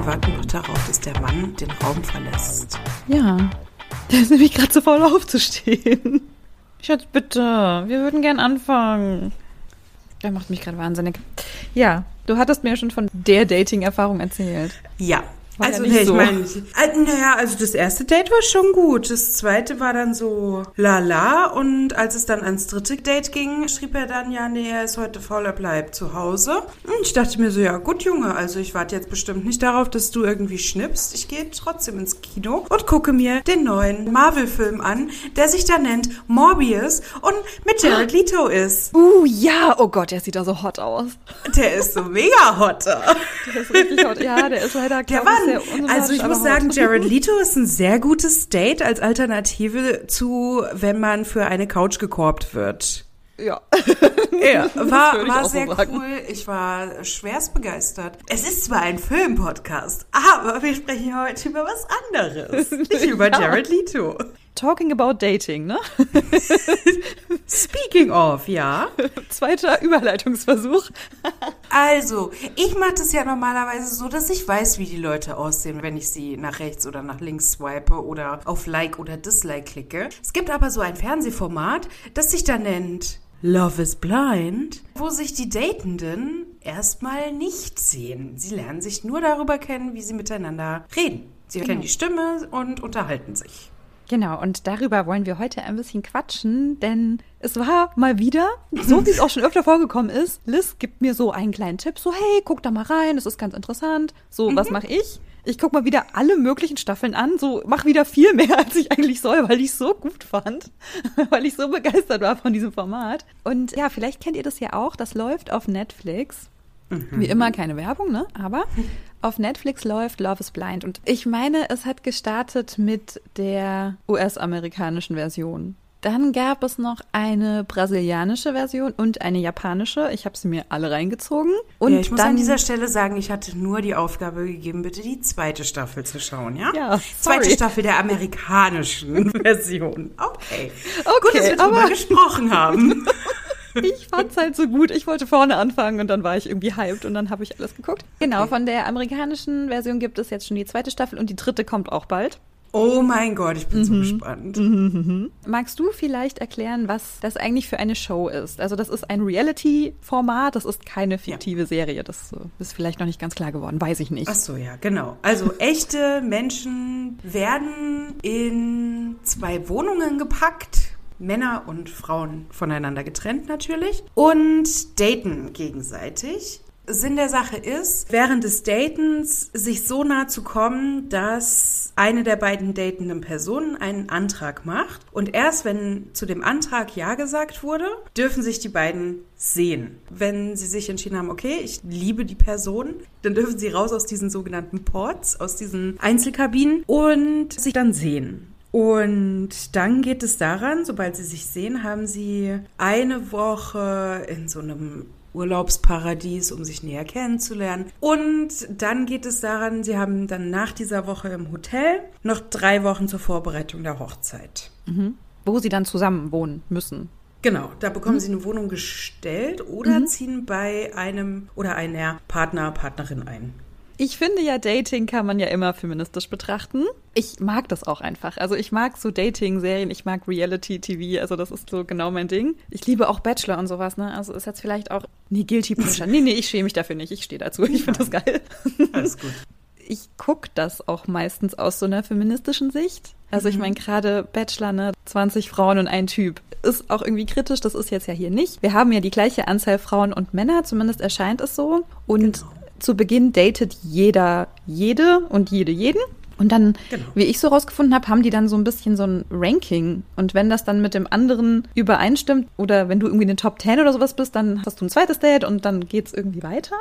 und warten noch darauf, dass der Mann den Raum verlässt. Ja, der ist nämlich gerade zu faul aufzustehen. Schatz, bitte, wir würden gern anfangen. Der macht mich gerade wahnsinnig. Ja, du hattest mir schon von der Dating-Erfahrung erzählt. Ja, War also ja nicht nee, ich so. meine, äh, naja, also das erste Date war schon gut. Das zweite war dann so lala und als es dann ans dritte Date ging, schrieb er dann, ja, nee, er ist heute faul, er bleibt zu Hause. Und ich dachte mir so, ja gut, Junge, also ich warte jetzt bestimmt nicht darauf, dass du irgendwie schnippst. Ich gehe trotzdem ins Kino und gucke mir den neuen Marvel-Film an, der sich da nennt Morbius und mit Jared Leto ist. Uh, ja, oh Gott, der sieht da so hot aus. Der ist so mega hot. Der ist richtig hot. Ja, der ist leider, Der war, ich, sehr also ich muss sagen. Jared Leto ist ein sehr gutes Date als Alternative zu, wenn man für eine Couch gekorbt wird. Ja. Ja, war, war so sehr sagen. cool. Ich war schwerst begeistert. Es ist zwar ein Filmpodcast, aber wir sprechen heute über was anderes. Nicht über Ja. Jared Leto. Talking about dating, ne? Speaking of, ja. Zweiter Überleitungsversuch. Also, ich mache das ja normalerweise so, dass ich weiß, wie die Leute aussehen, wenn ich sie nach rechts oder nach links swipe oder auf Like oder Dislike klicke. Es gibt aber so ein Fernsehformat, das sich da nennt Love is Blind, wo sich die Datenden erstmal nicht sehen. Sie lernen sich nur darüber kennen, wie sie miteinander reden. Sie kennen die Stimme und unterhalten sich. Genau, und darüber wollen wir heute ein bisschen quatschen, denn es war mal wieder, so wie es auch schon öfter vorgekommen ist, Liz gibt mir so einen kleinen Tipp, so hey, guck da mal rein, das ist ganz interessant. So, was mache ich? Ich guck mal wieder alle möglichen Staffeln an, so mach wieder viel mehr, als ich eigentlich soll, weil ich so gut fand, weil ich so begeistert war von diesem Format. Und ja, vielleicht kennt ihr das ja auch, das läuft auf Netflix. Wie immer keine Werbung, ne? Aber auf Netflix läuft Love is Blind. Und ich meine, es hat gestartet mit der US-amerikanischen Version. Dann gab es noch eine brasilianische Version und eine japanische. Ich habe sie mir alle reingezogen. Und ja, ich muss an dieser Stelle sagen, ich hatte nur die Aufgabe gegeben, bitte die zweite Staffel zu schauen, ja? Ja, Zweite sorry. Staffel der amerikanischen Version. Okay. Okay, Gut, dass wir drüber aber- gesprochen haben. ich fand's halt so gut. Ich wollte vorne anfangen und dann war ich irgendwie hyped und dann habe ich alles geguckt. Genau, von der amerikanischen Version gibt es jetzt schon die zweite Staffel und die dritte kommt auch bald. Oh mein Gott, ich bin so Mhm. gespannt. Magst du vielleicht erklären, was das eigentlich für eine Show ist? Also das ist ein Reality-Format, das ist keine fiktive Serie. Das äh, ist vielleicht noch nicht ganz klar geworden, weiß ich nicht. Ach so, ja, genau. Also echte Menschen werden in zwei Wohnungen gepackt. Männer und Frauen voneinander getrennt natürlich und daten gegenseitig. Sinn der Sache ist, während des Datens sich so nah zu kommen, dass eine der beiden datenden Personen einen Antrag macht. Und erst wenn zu dem Antrag Ja gesagt wurde, dürfen sich die beiden sehen. Wenn sie sich entschieden haben, okay, ich liebe die Person, dann dürfen sie raus aus diesen sogenannten Ports, aus diesen Einzelkabinen und sich dann sehen. Und dann geht es daran, sobald sie sich sehen, haben sie eine Woche in so einem Urlaubsparadies, um sich näher kennenzulernen. Und dann geht es daran, sie haben dann nach dieser Woche im Hotel noch drei Wochen zur Vorbereitung der Hochzeit. Wo sie dann zusammen wohnen müssen. Genau, da bekommen sie eine Wohnung gestellt oder ziehen bei einem oder einer Partner, Partnerin ein. Ich finde ja, Dating kann man ja immer feministisch betrachten. Ich mag das auch einfach. Also ich mag so Dating-Serien, ich mag Reality-TV, also das ist so genau mein Ding. Ich liebe auch Bachelor und sowas, ne? Also ist jetzt vielleicht auch, nee, Guilty Pleasure. Nee, nee, ich schäme mich dafür nicht, ich stehe dazu, ich finde das geil. Alles gut. Ich gucke das auch meistens aus so einer feministischen Sicht. Also ich meine gerade Bachelor, ne, 20 Frauen und ein Typ. Ist auch irgendwie kritisch, das ist jetzt ja hier nicht. Wir haben ja die gleiche Anzahl Frauen und Männer, zumindest erscheint es so. Und Genau. Zu Beginn datet jeder jede und jede jeden. Und dann, Genau. wie ich so rausgefunden habe, haben die dann so ein bisschen so ein Ranking. Und wenn das dann mit dem anderen übereinstimmt oder wenn du irgendwie in den Top 10 oder sowas bist, dann hast du ein zweites Date und dann geht's irgendwie weiter.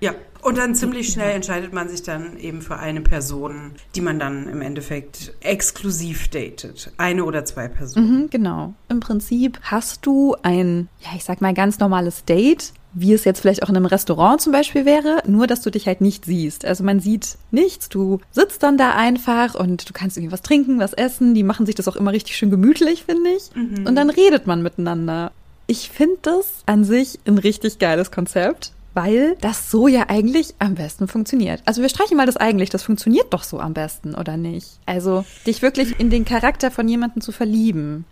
Ja, und dann ziemlich schnell entscheidet man sich dann eben für eine Person, die man dann im Endeffekt exklusiv datet. Eine oder zwei Personen. Mhm, genau. Im Prinzip hast du ein, ja, ich sag mal, ganz normales Date, wie es jetzt vielleicht auch in einem Restaurant zum Beispiel wäre, nur dass du dich halt nicht siehst. Also man sieht nichts, du sitzt dann da einfach und du kannst irgendwie was trinken, was essen. Die machen sich das auch immer richtig schön gemütlich, finde ich. Und dann redet man miteinander. Ich finde das an sich ein richtig geiles Konzept. weil das so ja eigentlich am besten funktioniert. Also wir streichen mal das eigentlich, das funktioniert doch so am besten, oder nicht? Also dich wirklich in den Charakter von jemandem zu verlieben.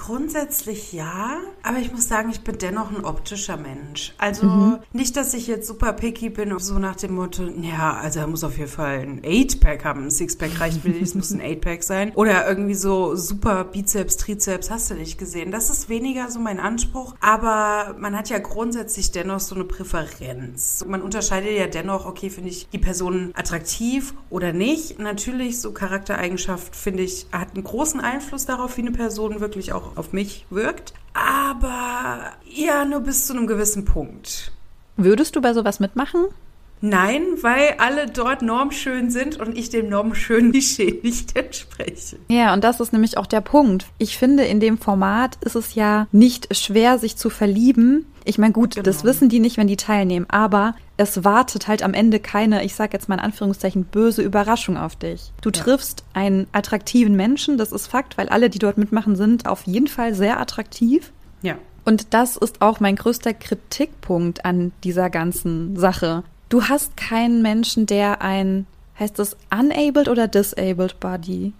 Grundsätzlich ja, aber ich muss sagen, ich bin dennoch ein optischer Mensch. Also mhm. nicht, dass ich jetzt super picky bin, so nach dem Motto, ja, also er muss auf jeden Fall ein 8-Pack haben. Ein Six-Pack reicht mir nicht, es muss ein 8-Pack sein. Oder irgendwie so super Bizeps, Trizeps, hast du nicht gesehen. Das ist weniger so mein Anspruch, aber man hat ja grundsätzlich dennoch so eine Präferenz. Man unterscheidet ja dennoch, okay, finde ich die Person attraktiv oder nicht. Natürlich, so Charaktereigenschaft, finde ich, hat einen großen Einfluss darauf, wie eine Person wirklich auch auf mich wirkt. Aber ja, nur bis zu einem gewissen Punkt. Würdest du bei sowas mitmachen? Nein, weil alle dort normschön sind und ich dem normschönen Klischee nicht entspreche. Ja, und das ist nämlich auch der Punkt. Ich finde, in dem Format ist es ja nicht schwer, sich zu verlieben. Ich meine, gut, genau. das wissen die nicht, wenn die teilnehmen, aber es wartet halt am Ende keine, ich sag jetzt mal in Anführungszeichen, böse Überraschung auf dich. Du ja. triffst einen attraktiven Menschen, das ist Fakt, weil alle, die dort mitmachen, sind auf jeden Fall sehr attraktiv. Ja. Und das ist auch mein größter Kritikpunkt an dieser ganzen Sache. Du hast keinen Menschen, der ein, heißt das unabled oder disabled body?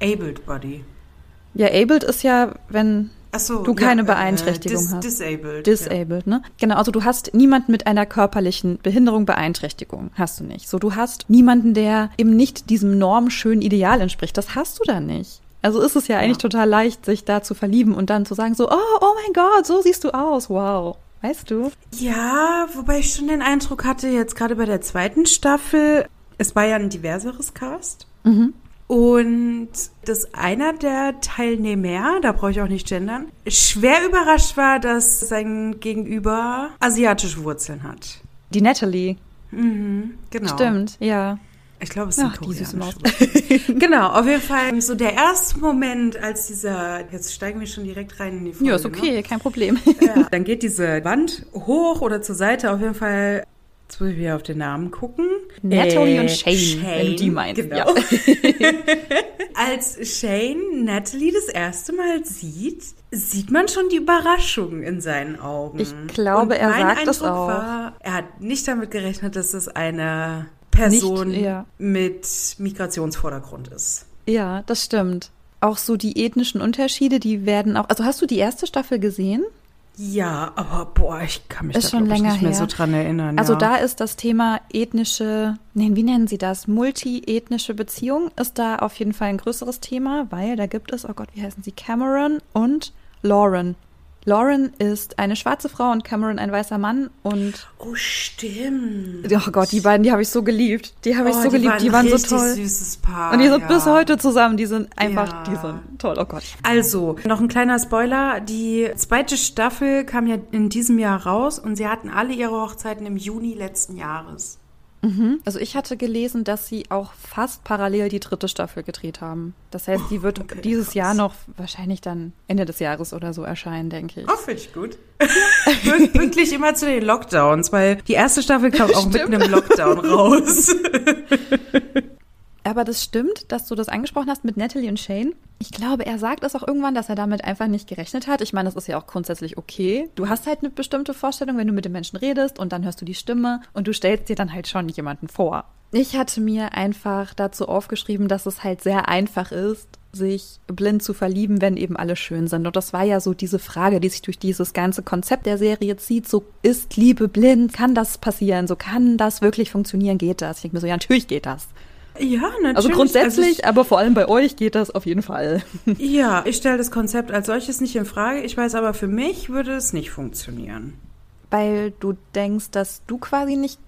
Abled body. Ja, abled ist ja, wenn so, du keine ja, äh, Beeinträchtigung äh, dis hast. Disabled. Disabled, ja. ne? Genau, also du hast niemanden mit einer körperlichen Behinderung, Beeinträchtigung. Hast du nicht. So, du hast niemanden, der eben nicht diesem normschönen Ideal entspricht. Das hast du da nicht. Also ist es ja eigentlich ja. total leicht, sich da zu verlieben und dann zu sagen so, oh, oh mein Gott, so siehst du aus, wow. Weißt du? Ja, wobei ich schon den Eindruck hatte, jetzt gerade bei der zweiten Staffel, es war ja ein diverseres Cast. Mhm. Und dass einer der Teilnehmer, da brauche ich auch nicht gendern, schwer überrascht war, dass sein Gegenüber asiatische Wurzeln hat. Die Natalie. Mhm, genau. Stimmt, ja. Ich glaube, es ist Ach, süße Maus. genau, auf jeden Fall so der erste Moment, als dieser, jetzt steigen wir schon direkt rein in die Folge. Ja, ist okay, ne? kein Problem. Ja, dann geht diese Wand hoch oder zur Seite, auf jeden Fall Jetzt muss ich wieder auf den Namen gucken. Natalie äh, und Shane, Shane, wenn du die meinst. Genau. Ja. Als Shane Natalie das erste Mal sieht, sieht man schon die Überraschung in seinen Augen. Ich glaube, und er sagt Eindruck das auch. War, er hat nicht damit gerechnet, dass es eine Person Nicht, ja. mit Migrationsvordergrund ist. Ja, das stimmt. Auch so die ethnischen Unterschiede, die werden auch. Also hast du die erste Staffel gesehen? Ja, aber boah, ich kann mich ist da schon länger nicht mehr her. so dran erinnern. Also ja. da ist das Thema ethnische, nein, wie nennen Sie das? Multiethnische Beziehung ist da auf jeden Fall ein größeres Thema, weil da gibt es, oh Gott, wie heißen sie? Cameron und Lauren. Lauren ist eine schwarze Frau und Cameron ein weißer Mann und Oh, stimmt. Oh Gott, die beiden, die habe ich so geliebt. Die habe ich oh, so geliebt, die waren, die waren so toll. süßes Paar. Und die sind ja. bis heute zusammen, die sind einfach, ja. die sind toll. Oh Gott. Also, noch ein kleiner Spoiler, die zweite Staffel kam ja in diesem Jahr raus und sie hatten alle ihre Hochzeiten im Juni letzten Jahres. Mhm. Also ich hatte gelesen, dass sie auch fast parallel die dritte Staffel gedreht haben. Das heißt, die wird okay, dieses krass. Jahr noch wahrscheinlich dann Ende des Jahres oder so erscheinen, denke ich. Oh, finde ich gut. Pünktlich immer zu den Lockdowns, weil die erste Staffel kam auch Stimmt. mitten im Lockdown raus. Aber das stimmt, dass du das angesprochen hast mit Natalie und Shane. Ich glaube, er sagt es auch irgendwann, dass er damit einfach nicht gerechnet hat. Ich meine, das ist ja auch grundsätzlich okay. Du hast halt eine bestimmte Vorstellung, wenn du mit den Menschen redest und dann hörst du die Stimme und du stellst dir dann halt schon jemanden vor. Ich hatte mir einfach dazu aufgeschrieben, dass es halt sehr einfach ist, sich blind zu verlieben, wenn eben alle schön sind. Und das war ja so diese Frage, die sich durch dieses ganze Konzept der Serie zieht. So ist Liebe blind? Kann das passieren? So kann das wirklich funktionieren? Geht das? Ich denke mir so, ja, natürlich geht das. Ja, natürlich. Also grundsätzlich, also ich, aber vor allem bei euch geht das auf jeden Fall. Ja, ich stelle das Konzept als solches nicht in Frage. Ich weiß aber, für mich würde es nicht funktionieren. Weil du denkst, dass du quasi nicht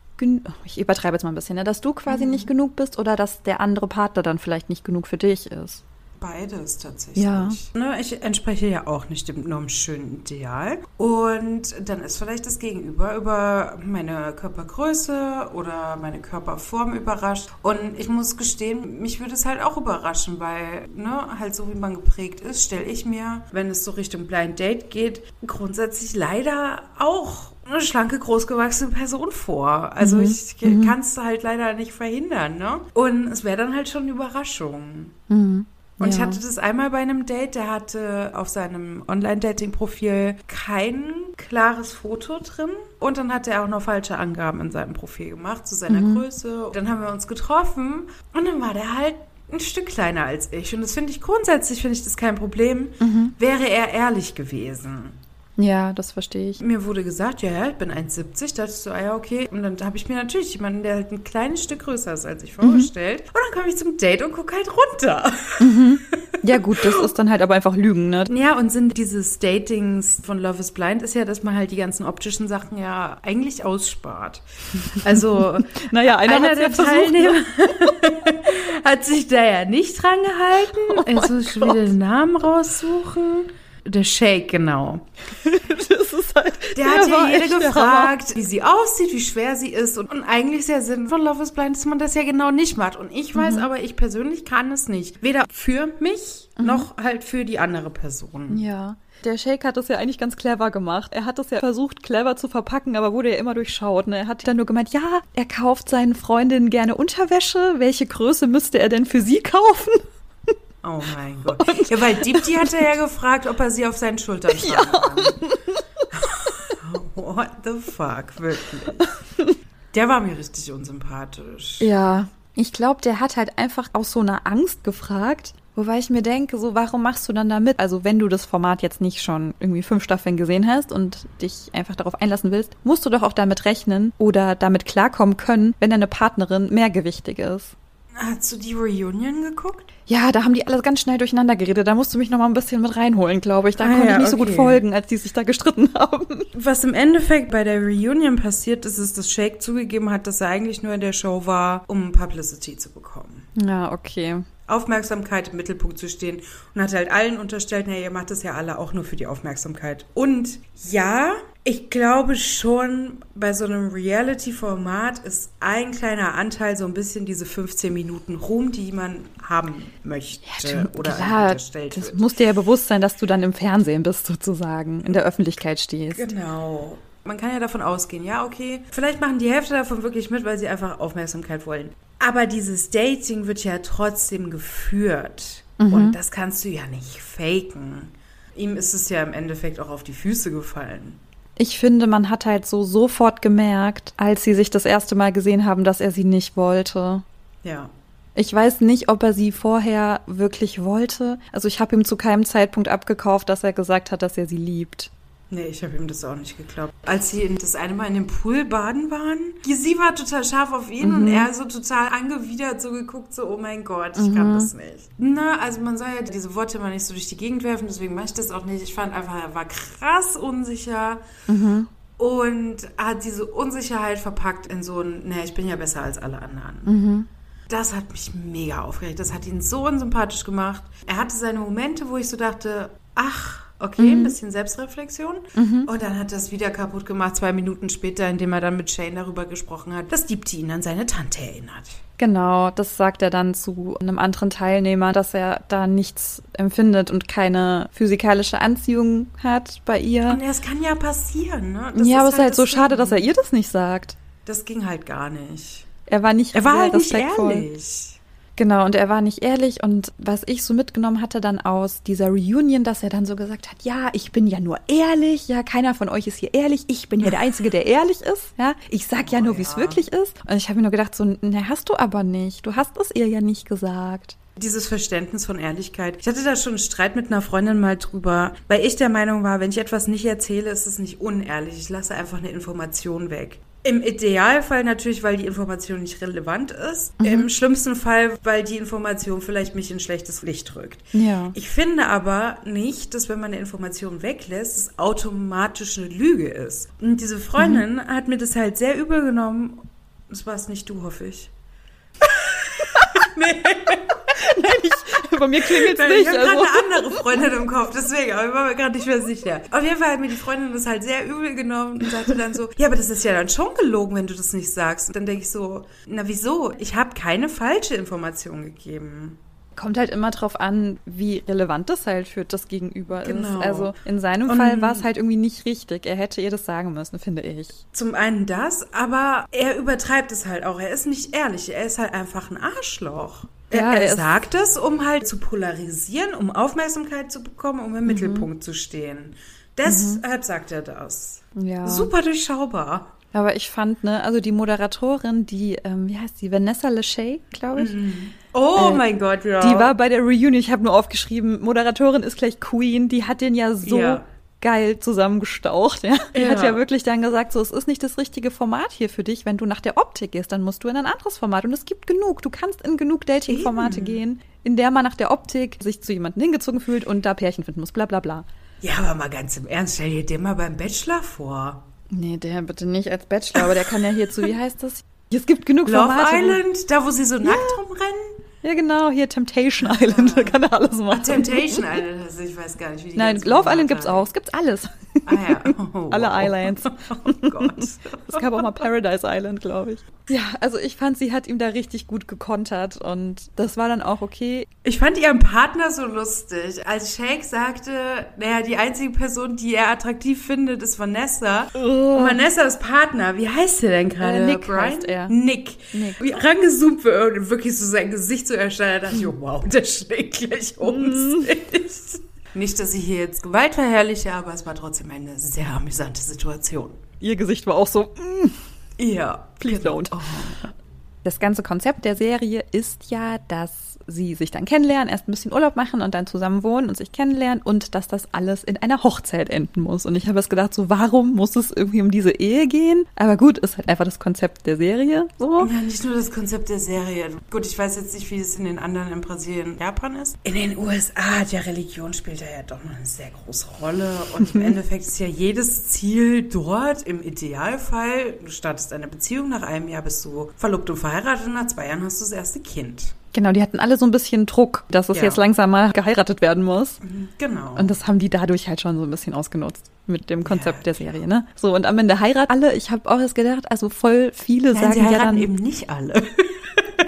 ich übertreibe jetzt mal ein bisschen, ne? dass du quasi mhm. nicht genug bist oder dass der andere Partner dann vielleicht nicht genug für dich ist. Beides tatsächlich. Ja. Ne, ich entspreche ja auch nicht dem normschönen Ideal. Und dann ist vielleicht das Gegenüber über meine Körpergröße oder meine Körperform überrascht. Und ich muss gestehen, mich würde es halt auch überraschen, weil, ne, halt so wie man geprägt ist, stelle ich mir, wenn es so Richtung Blind Date geht, grundsätzlich leider auch eine schlanke, großgewachsene Person vor. Also mhm. ich mhm. kann es halt leider nicht verhindern, ne? Und es wäre dann halt schon eine Überraschung. Mhm. Und ja. ich hatte das einmal bei einem Date, der hatte auf seinem Online-Dating-Profil keinen klares Foto drin und dann hat er auch noch falsche Angaben in seinem Profil gemacht zu seiner Größe. Dann haben wir uns getroffen und dann war der halt ein Stück kleiner als ich. Und das finde ich grundsätzlich, finde ich das kein Problem. Wäre er ehrlich gewesen. Ja, das verstehe ich. Mir wurde gesagt, ja, ja, ich bin 1,70. Da dachte ich so, ah ja, okay. Und dann habe ich mir natürlich jemanden, der halt ein kleines Stück größer ist als ich, vorgestellt. Und dann komme ich zum Date und gucke halt runter. Ja, gut, das ist dann halt aber einfach Lügen, ne? Ja, und sind dieses Datings von Love is Blind ist ja, dass man halt die ganzen optischen Sachen ja eigentlich ausspart. Also Naja, einer, einer der ja versucht, Teilnehmer hat sich da ja nicht dran gehalten. Jetzt muss ich schon wieder den Namen raussuchen. Der Shake, genau. Das ist halt, Der, hat ja jede der gefragt, wie sie aussieht, wie schwer sie ist. Und, und eigentlich ist der Sinn von Love is Blind, dass man das ja genau nicht macht. Und ich Mhm. weiß aber, ich persönlich kann es nicht. Weder für mich, Mhm. noch halt für die andere Person. Ja. Der Shake hat das ja eigentlich ganz clever gemacht. Er hat das ja versucht, clever zu verpacken, aber wurde ja immer durchschaut. Ne? Er hat dann nur gemeint, ja, er kauft seinen Freundinnen gerne Unterwäsche. Welche Größe müsste er denn für sie kaufen? Oh mein Gott. Ja, weil Deepti hatte ja gefragt, ob er sie auf seinen Schultern tragen kann. What the fuck, wirklich. Der war mir richtig unsympathisch. Ja. Ich glaube, der hat halt einfach aus so einer Angst gefragt. Wobei ich mir denke, so, warum machst du dann da mit? Also, wenn du das Format jetzt nicht schon irgendwie fünf Staffeln gesehen hast und dich einfach darauf einlassen willst, musst du doch auch damit rechnen oder damit klarkommen können, wenn deine Partnerin mehrgewichtig ist. Hast du die Reunion geguckt? Ja, da haben die alle ganz schnell durcheinander geredet. Da musst du mich noch mal ein bisschen mit reinholen, glaube ich. Da Ah konnte ja, ich nicht so gut okay. folgen, als die sich da gestritten haben. Was im Endeffekt bei der Reunion passiert ist, ist, dass Shake zugegeben hat, dass er eigentlich nur in der Show war, um Publicity zu bekommen. Ja, okay. Aufmerksamkeit im Mittelpunkt zu stehen und hat halt allen unterstellt, naja, ihr macht das ja alle auch nur für die Aufmerksamkeit. Und ja, ich glaube schon, bei so einem Reality-Format ist ein kleiner Anteil so ein bisschen diese 15 Minuten Ruhm, die man haben möchte oder einem Klar, unterstellt das wird. muss dir ja bewusst sein, dass du dann im Fernsehen bist, sozusagen, in der Öffentlichkeit stehst. Genau. Man kann ja davon ausgehen, ja, okay. Vielleicht machen die Hälfte davon wirklich mit, weil sie einfach Aufmerksamkeit wollen. Aber dieses Dating wird ja trotzdem geführt. Und das kannst du ja nicht faken. Ihm ist es ja im Endeffekt auch auf die Füße gefallen. Ich finde, man hat halt so sofort gemerkt, als sie sich das erste Mal gesehen haben, dass er sie nicht wollte. Ja. Ich weiß nicht, ob er sie vorher wirklich wollte. Also ich habe ihm zu keinem Zeitpunkt abgekauft, dass er gesagt hat, dass er sie liebt. Nee, ich habe ihm das auch nicht geglaubt. Als sie in- das eine Mal in dem Pool baden waren, sie war total scharf auf ihn und er so total angewidert so geguckt, so, oh mein Gott, ich kann das nicht. Na, also man soll ja diese Worte mal nicht so durch die Gegend werfen, deswegen mache ich das auch nicht. Ich fand einfach, er war krass unsicher und hat diese Unsicherheit verpackt in so ein, naja, ich bin ja besser als alle anderen. Das hat mich mega aufgeregt. Das hat ihn so unsympathisch gemacht. Er hatte seine Momente, wo ich so dachte, ach, okay, ein bisschen Selbstreflexion. Und dann hat das wieder kaputt gemacht, zwei Minuten später, indem er dann mit Shane darüber gesprochen hat, dass Deepti ihn an seine Tante erinnert. Genau, das sagt er dann zu einem anderen Teilnehmer, dass er da nichts empfindet und keine physikalische Anziehung hat bei ihr. Und es kann ja passieren, ne? Das ja, aber es ist halt so das schade, dass er ihr das nicht sagt. Das ging halt gar nicht. Er war nicht Er war halt nicht ehrlich. Genau, und er war nicht ehrlich. Und was ich so mitgenommen hatte dann aus dieser Reunion, dass er dann so gesagt hat, ja, ich bin ja nur ehrlich, ja, keiner von euch ist hier ehrlich, ich bin ja der Einzige, der ehrlich ist, ja. Ich sag ja Oh, nur, wie es ja. wirklich ist. Und ich habe mir nur gedacht, so, ne, hast du aber nicht. Du hast es ihr ja nicht gesagt. Dieses Verständnis von Ehrlichkeit. Ich hatte da schon einen Streit mit einer Freundin mal drüber, weil ich der Meinung war, wenn ich etwas nicht erzähle, ist es nicht unehrlich. Ich lasse einfach eine Information weg. Im Idealfall natürlich, weil die Information nicht relevant ist. Im schlimmsten Fall, weil die Information vielleicht mich in schlechtes Licht rückt. Ja. Ich finde aber nicht, dass wenn man eine Information weglässt, es automatisch eine Lüge ist. Und diese Freundin hat mir das halt sehr übel genommen. Das war es nicht du, hoffe ich. Bei mir klingelt es Ich nicht. habe Also. gerade eine andere Freundin im Kopf, deswegen, aber ich war mir gerade nicht mehr sicher. Auf jeden Fall hat mir die Freundin das halt sehr übel genommen und sagte dann so, ja, aber das ist ja dann schon gelogen, wenn du das nicht sagst. Und dann denke ich so, na wieso? Ich habe keine falsche Information gegeben. Kommt halt immer drauf an, wie relevant das halt für das Gegenüber Genau. ist. Also in seinem Und- Fall war es halt irgendwie nicht richtig. Er hätte ihr das sagen müssen, finde ich. Zum einen das, aber er übertreibt es halt auch. Er ist nicht ehrlich, er ist halt einfach ein Arschloch. Er, Ja, er, er sagt es, um halt zu polarisieren, um Aufmerksamkeit zu bekommen, um im Mhm. Mittelpunkt zu stehen. Deshalb sagt er das. Ja. Super durchschaubar. Aber ich fand, ne, also die Moderatorin, die, ähm, wie heißt die, Vanessa Lachey, glaube ich, Oh Äh, mein Gott, ja. die war bei der Reunion, ich habe nur aufgeschrieben, Moderatorin ist gleich Queen, die hat den ja so Ja. geil zusammengestaucht, ja. Die Ja. hat ja wirklich dann gesagt, so, es ist nicht das richtige Format hier für dich, wenn du nach der Optik gehst, dann musst du in ein anderes Format und es gibt genug, du kannst in genug Dating-Formate gehen, in der man nach der Optik sich zu jemandem hingezogen fühlt und da Pärchen finden muss, bla bla bla. ja, aber mal ganz im Ernst, stell dir den mal beim Bachelor vor. Nee, der bitte nicht als Bachelor, aber der kann ja hierzu, wie heißt das? Es gibt genug Love Formate. wo- Island, da wo sie so nackt rumrennen. Ja, genau, hier Temptation Island, da kann er alles machen. Temptation Island, also ich weiß gar nicht, wie die Nein, Love Island Formate gibt's auch, es gibt alles. Ah ja. Oh, Alle wow. Islands. Oh Gott. Es gab auch mal Paradise Island, glaube ich. Ja, also ich fand, sie hat ihm da richtig gut gekontert und das war dann auch okay. Ich fand ihren Partner so lustig. Als Shake sagte, naja, die einzige Person, die er attraktiv findet, ist Vanessa. Und Vanessa ist Partner. Wie heißt der denn gerade? Äh, Nick heißt er. Nick. Nick. Wie rangezoomt wird und wirklich so sein Gesicht zu erstellen, da dachte ich, oh, wow, der schlägt gleich um sich. Nicht, dass ich hier jetzt Gewalt verherrliche, aber es war trotzdem eine sehr amüsante Situation. Ihr Gesicht war auch so, mm. Ja. Please genau. don't. Das ganze Konzept der Serie ist ja, dass sie sich dann kennenlernen, erst ein bisschen Urlaub machen und dann zusammen wohnen und sich kennenlernen und dass das alles in einer Hochzeit enden muss. Und ich habe es gedacht, so warum muss es irgendwie um diese Ehe gehen? Aber gut, ist halt einfach das Konzept der Serie so. Ja, nicht nur das Konzept der Serie. Gut, ich weiß jetzt nicht, wie es in den anderen in Brasilien, Japan ist. In den USA, der Religion spielt da ja doch noch eine sehr große Rolle. Und im Endeffekt ist ja jedes Ziel dort, im Idealfall, du startest eine Beziehung, nach einem Jahr bist du verlobt und verheiratet und nach zwei Jahren hast du das erste Kind. Genau, die hatten alle so ein bisschen Druck, dass es Ja. jetzt langsam mal geheiratet werden muss. Genau. Und das haben die dadurch halt schon so ein bisschen ausgenutzt mit dem Konzept Ja, der Serie, ne? So, und am Ende heiraten alle. Ich habe auch erst gedacht, also voll viele Nein, sagen sie ja heiraten dann, eben nicht alle.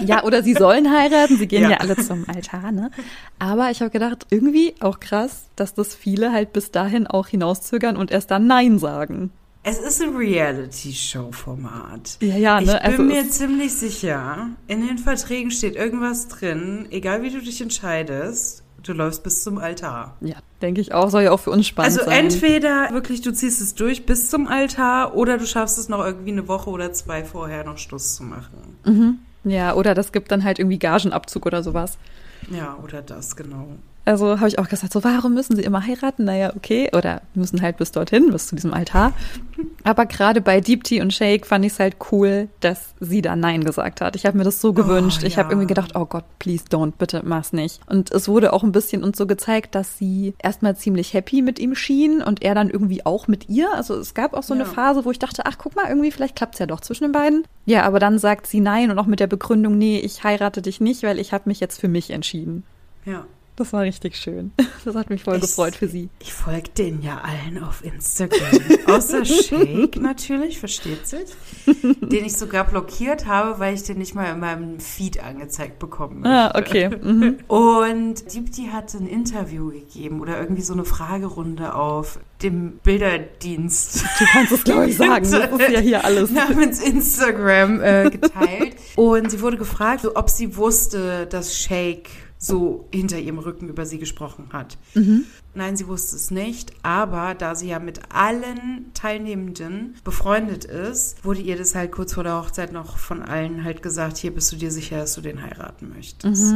ja, oder sie sollen heiraten, sie gehen ja, Ja. alle zum Altar, ne? Aber ich habe gedacht, irgendwie auch krass, dass das viele halt bis dahin auch hinauszögern und erst dann Nein sagen. Es ist ein Reality-Show-Format. Ja, ja, ne? Ich bin Also mir ziemlich sicher, in den Verträgen steht irgendwas drin, egal wie du dich entscheidest, du läufst bis zum Altar. Ja, denke ich auch, soll ja auch für uns spannend Also sein. entweder wirklich du ziehst es durch bis zum Altar oder du schaffst es noch irgendwie eine Woche oder zwei vorher noch Schluss zu machen. Ja, oder das gibt dann halt irgendwie Gagenabzug oder sowas. Ja, oder das, genau. Also habe ich auch gesagt, so warum müssen sie immer heiraten? Naja, okay. Oder müssen halt bis dorthin, bis zu diesem Altar. Aber gerade bei Deep Tea und Shake fand ich es halt cool, dass sie da Nein gesagt hat. Ich habe mir das so gewünscht. ich ja. habe irgendwie gedacht, oh Gott, please don't, bitte mach's nicht. Und es wurde auch ein bisschen uns so gezeigt, dass sie erstmal ziemlich happy mit ihm schien und er dann irgendwie auch mit ihr. Also es gab auch so eine Ja. Phase, wo ich dachte, ach guck mal, irgendwie vielleicht klappt's ja doch zwischen den beiden. Ja, aber dann sagt sie Nein und auch mit der Begründung, nee, ich heirate dich nicht, weil ich habe mich jetzt für mich entschieden. Ja. Das war richtig schön. Das hat mich voll Ich- gefreut für sie. Ich folge denen ja allen auf Instagram. Außer Shake natürlich, versteht sich. Den ich sogar blockiert habe, weil ich den nicht mal in meinem Feed angezeigt bekommen möchte. Ah, okay. Mhm. Und Deepti hatte ein Interview gegeben oder irgendwie so eine Fragerunde auf dem Bilderdienst. Du kannst es, glaube ich, sagen. Das ist ja hier alles. namens Instagram äh, geteilt. Und sie wurde gefragt, ob sie wusste, dass Shake so hinter ihrem Rücken über sie gesprochen hat. Nein, sie wusste es nicht, aber da sie ja mit allen Teilnehmenden befreundet ist, wurde ihr das halt kurz vor der Hochzeit noch von allen halt gesagt, hier bist du dir sicher, dass du den heiraten möchtest.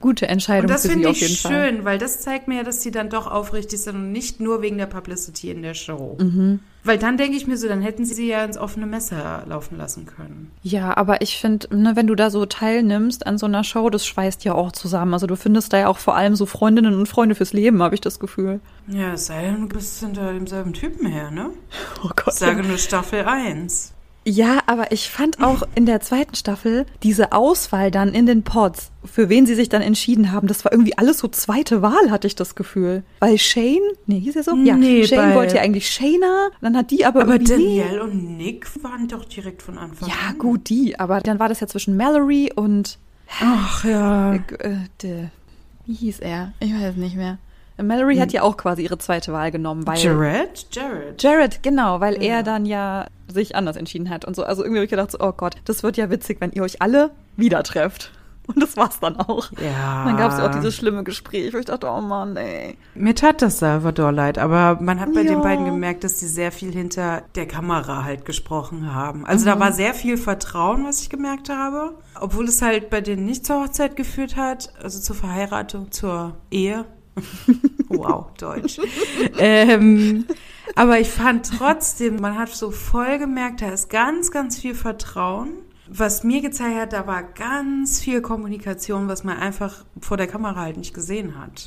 Gute Entscheidung Und das für sie finde auf ich jeden Fall. schön, weil das zeigt mir, dass sie dann doch aufrichtig sind und nicht nur wegen der Publicity in der Show. Mhm. Weil dann denke ich mir so, dann hätten sie sie ja ins offene Messer laufen lassen können. Ja, aber ich finde, ne, wenn du da so teilnimmst an so einer Show, das schweißt ja auch zusammen. Also du findest da ja auch vor allem so Freundinnen und Freunde fürs Leben, habe ich das Gefühl. Ja, es sei denn, du bist hinter demselben Typen her, ne? Oh Gott. Ich sage nur Staffel 1. Ja, aber ich fand auch in der zweiten Staffel diese Auswahl dann in den Pods, für wen sie sich dann entschieden haben, das war irgendwie alles so zweite Wahl, hatte ich das Gefühl. Weil Shane, nee, hieß er so? Ja, Nee, Shane wollte ja eigentlich Shayna, dann hat die aber, Aber nee. Danielle und Nick waren doch direkt von Anfang Ja, an. gut, die, aber dann war das ja zwischen Mallory und Ach ja. äh, äh, wie hieß er? Ich weiß es nicht mehr. Mallory hat ja auch quasi ihre zweite Wahl genommen, weil Jared? Jared. Jared, genau, weil Ja. er dann ja sich anders entschieden hat und so. Also irgendwie habe ich gedacht, so, oh Gott, das wird ja witzig, wenn ihr euch alle wieder trefft. Und das war's dann auch. Ja. Dann gab es ja auch dieses schlimme Gespräch, wo ich dachte, oh Mann, ey. Mir tat das Salvador leid, aber man hat bei Ja. den beiden gemerkt, dass sie sehr viel hinter der Kamera halt gesprochen haben. Also da war sehr viel Vertrauen, was ich gemerkt habe. Obwohl es halt bei denen nicht zur Hochzeit geführt hat, also zur Verheiratung, zur Ehe. wow, Deutsch. ähm, aber ich fand trotzdem, man hat so voll gemerkt, da ist ganz, ganz viel Vertrauen. Was mir gezeigt hat, da war ganz viel Kommunikation, was man einfach vor der Kamera halt nicht gesehen hat.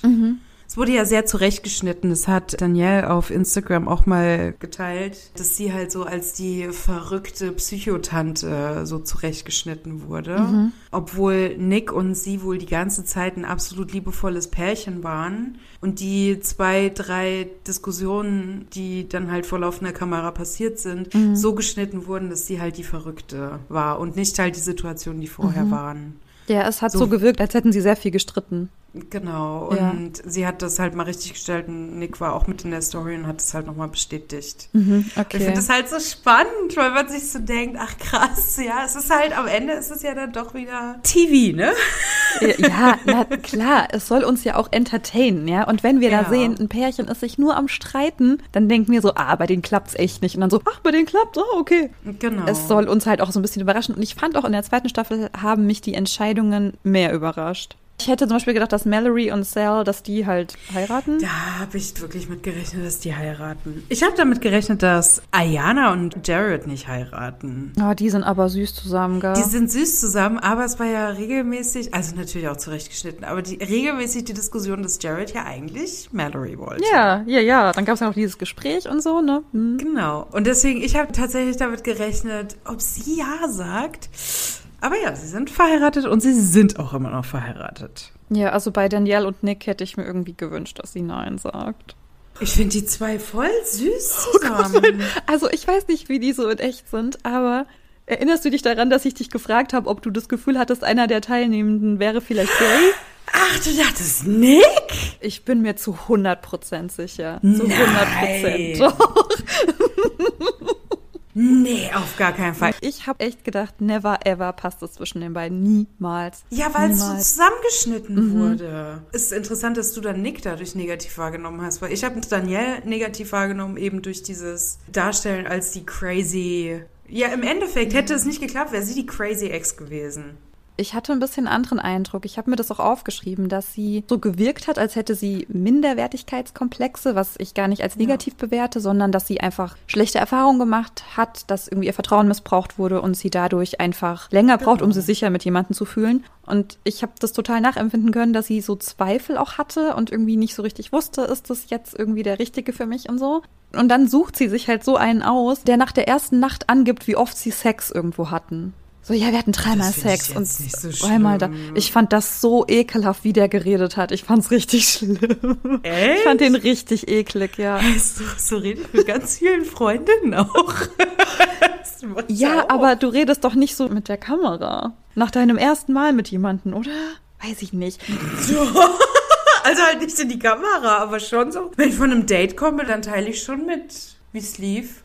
Es wurde ja sehr zurechtgeschnitten. Das hat Danielle auf Instagram auch mal geteilt, dass sie halt so als die verrückte Psychotante so zurechtgeschnitten wurde. Obwohl Nick und sie wohl die ganze Zeit ein absolut liebevolles Pärchen waren. Und die zwei, drei Diskussionen, die dann halt vor laufender Kamera passiert sind, so geschnitten wurden, dass sie halt die Verrückte war und nicht halt die Situationen, die vorher waren. Ja, es hat so, So- gewirkt, als hätten sie sehr viel gestritten. Genau, Ja. und sie hat das halt mal richtig gestellt und Nick war auch mit in der Story und hat es halt nochmal bestätigt. Mhm, Ich finde okay. das halt so spannend, weil man sich so denkt, ach krass, ja, es ist halt, am Ende ist es ja dann doch wieder TV, ne? Ja, na klar, es soll uns ja auch entertainen, ja. Und wenn wir da Ja. sehen, ein Pärchen ist sich nur am Streiten, dann denken wir so, ah, bei denen klappt's echt nicht. Und dann so, ach, bei denen klappt, oh, okay. Genau. Es soll uns halt auch so ein bisschen überraschen. Und ich fand auch in der zweiten Staffel haben mich die Entscheidungen mehr überrascht. Ich hätte zum Beispiel gedacht, dass Mallory und Sal, dass die halt heiraten. Da habe ich wirklich mit gerechnet, dass die heiraten. Ich habe damit gerechnet, dass Ayana und Jared nicht heiraten. Oh, die sind aber süß zusammen, gell? Die sind süß zusammen, aber es war ja regelmäßig, also natürlich auch zurechtgeschnitten, aber die, regelmäßig die Diskussion, dass Jared ja eigentlich Mallory wollte. ja, ja, ja. Dann gab es ja noch dieses Gespräch und so, ne? Hm. Genau. Und deswegen, ich habe tatsächlich damit gerechnet, ob sie ja sagt. Aber ja, sie sind verheiratet und sie sind auch immer noch verheiratet. Ja, also bei Danielle und Nick hätte ich mir irgendwie gewünscht, dass sie Nein sagt. Ich finde die zwei voll süß zusammen. Also ich weiß nicht, wie die so in echt sind, aber erinnerst du dich daran, dass ich dich gefragt habe, ob du das Gefühl hattest, einer der Teilnehmenden wäre vielleicht gay? Ach, du dachtest Nick? Ich bin mir zu 100% sicher. Zu 100%. Nein. Doch. Nee, auf gar keinen Fall. Ich habe echt gedacht, never ever passt es zwischen den beiden. Niemals. Ja, weil es so zusammengeschnitten wurde. Es ist interessant, dass du dann Nick dadurch negativ wahrgenommen hast, weil ich habe Danielle negativ wahrgenommen, eben durch dieses Darstellen als die crazy. Ja, im Endeffekt hätte es nicht geklappt, wäre sie die crazy Ex gewesen. Ich hatte ein bisschen anderen Eindruck. Ich habe mir das auch aufgeschrieben, dass sie so gewirkt hat, als hätte sie Minderwertigkeitskomplexe, was ich gar nicht als negativ bewerte, sondern dass sie einfach schlechte Erfahrungen gemacht hat, dass irgendwie ihr Vertrauen missbraucht wurde und sie dadurch einfach länger braucht, um Genau. sich sicher mit jemandem zu fühlen. Und ich habe das total nachempfinden können, dass sie so Zweifel auch hatte und irgendwie nicht so richtig wusste, ist das jetzt irgendwie der Richtige für mich und so. Und dann sucht sie sich halt so einen aus, der nach der ersten Nacht angibt, wie oft sie Sex irgendwo hatten. So, ja, wir hatten dreimal Sex und so einmal da. Ich fand das so ekelhaft, wie der geredet hat. Ich fand's richtig schlimm. Echt? Ich fand den richtig eklig, ja. So, so rede ich mit ganz vielen Freundinnen auch. Ja, auch. aber du redest doch nicht so mit der Kamera. Nach deinem ersten Mal mit jemandem, oder? Weiß ich nicht. Also halt nicht in die Kamera, aber schon so. Wenn ich von einem Date komme, dann teile ich schon mit, wie es lief.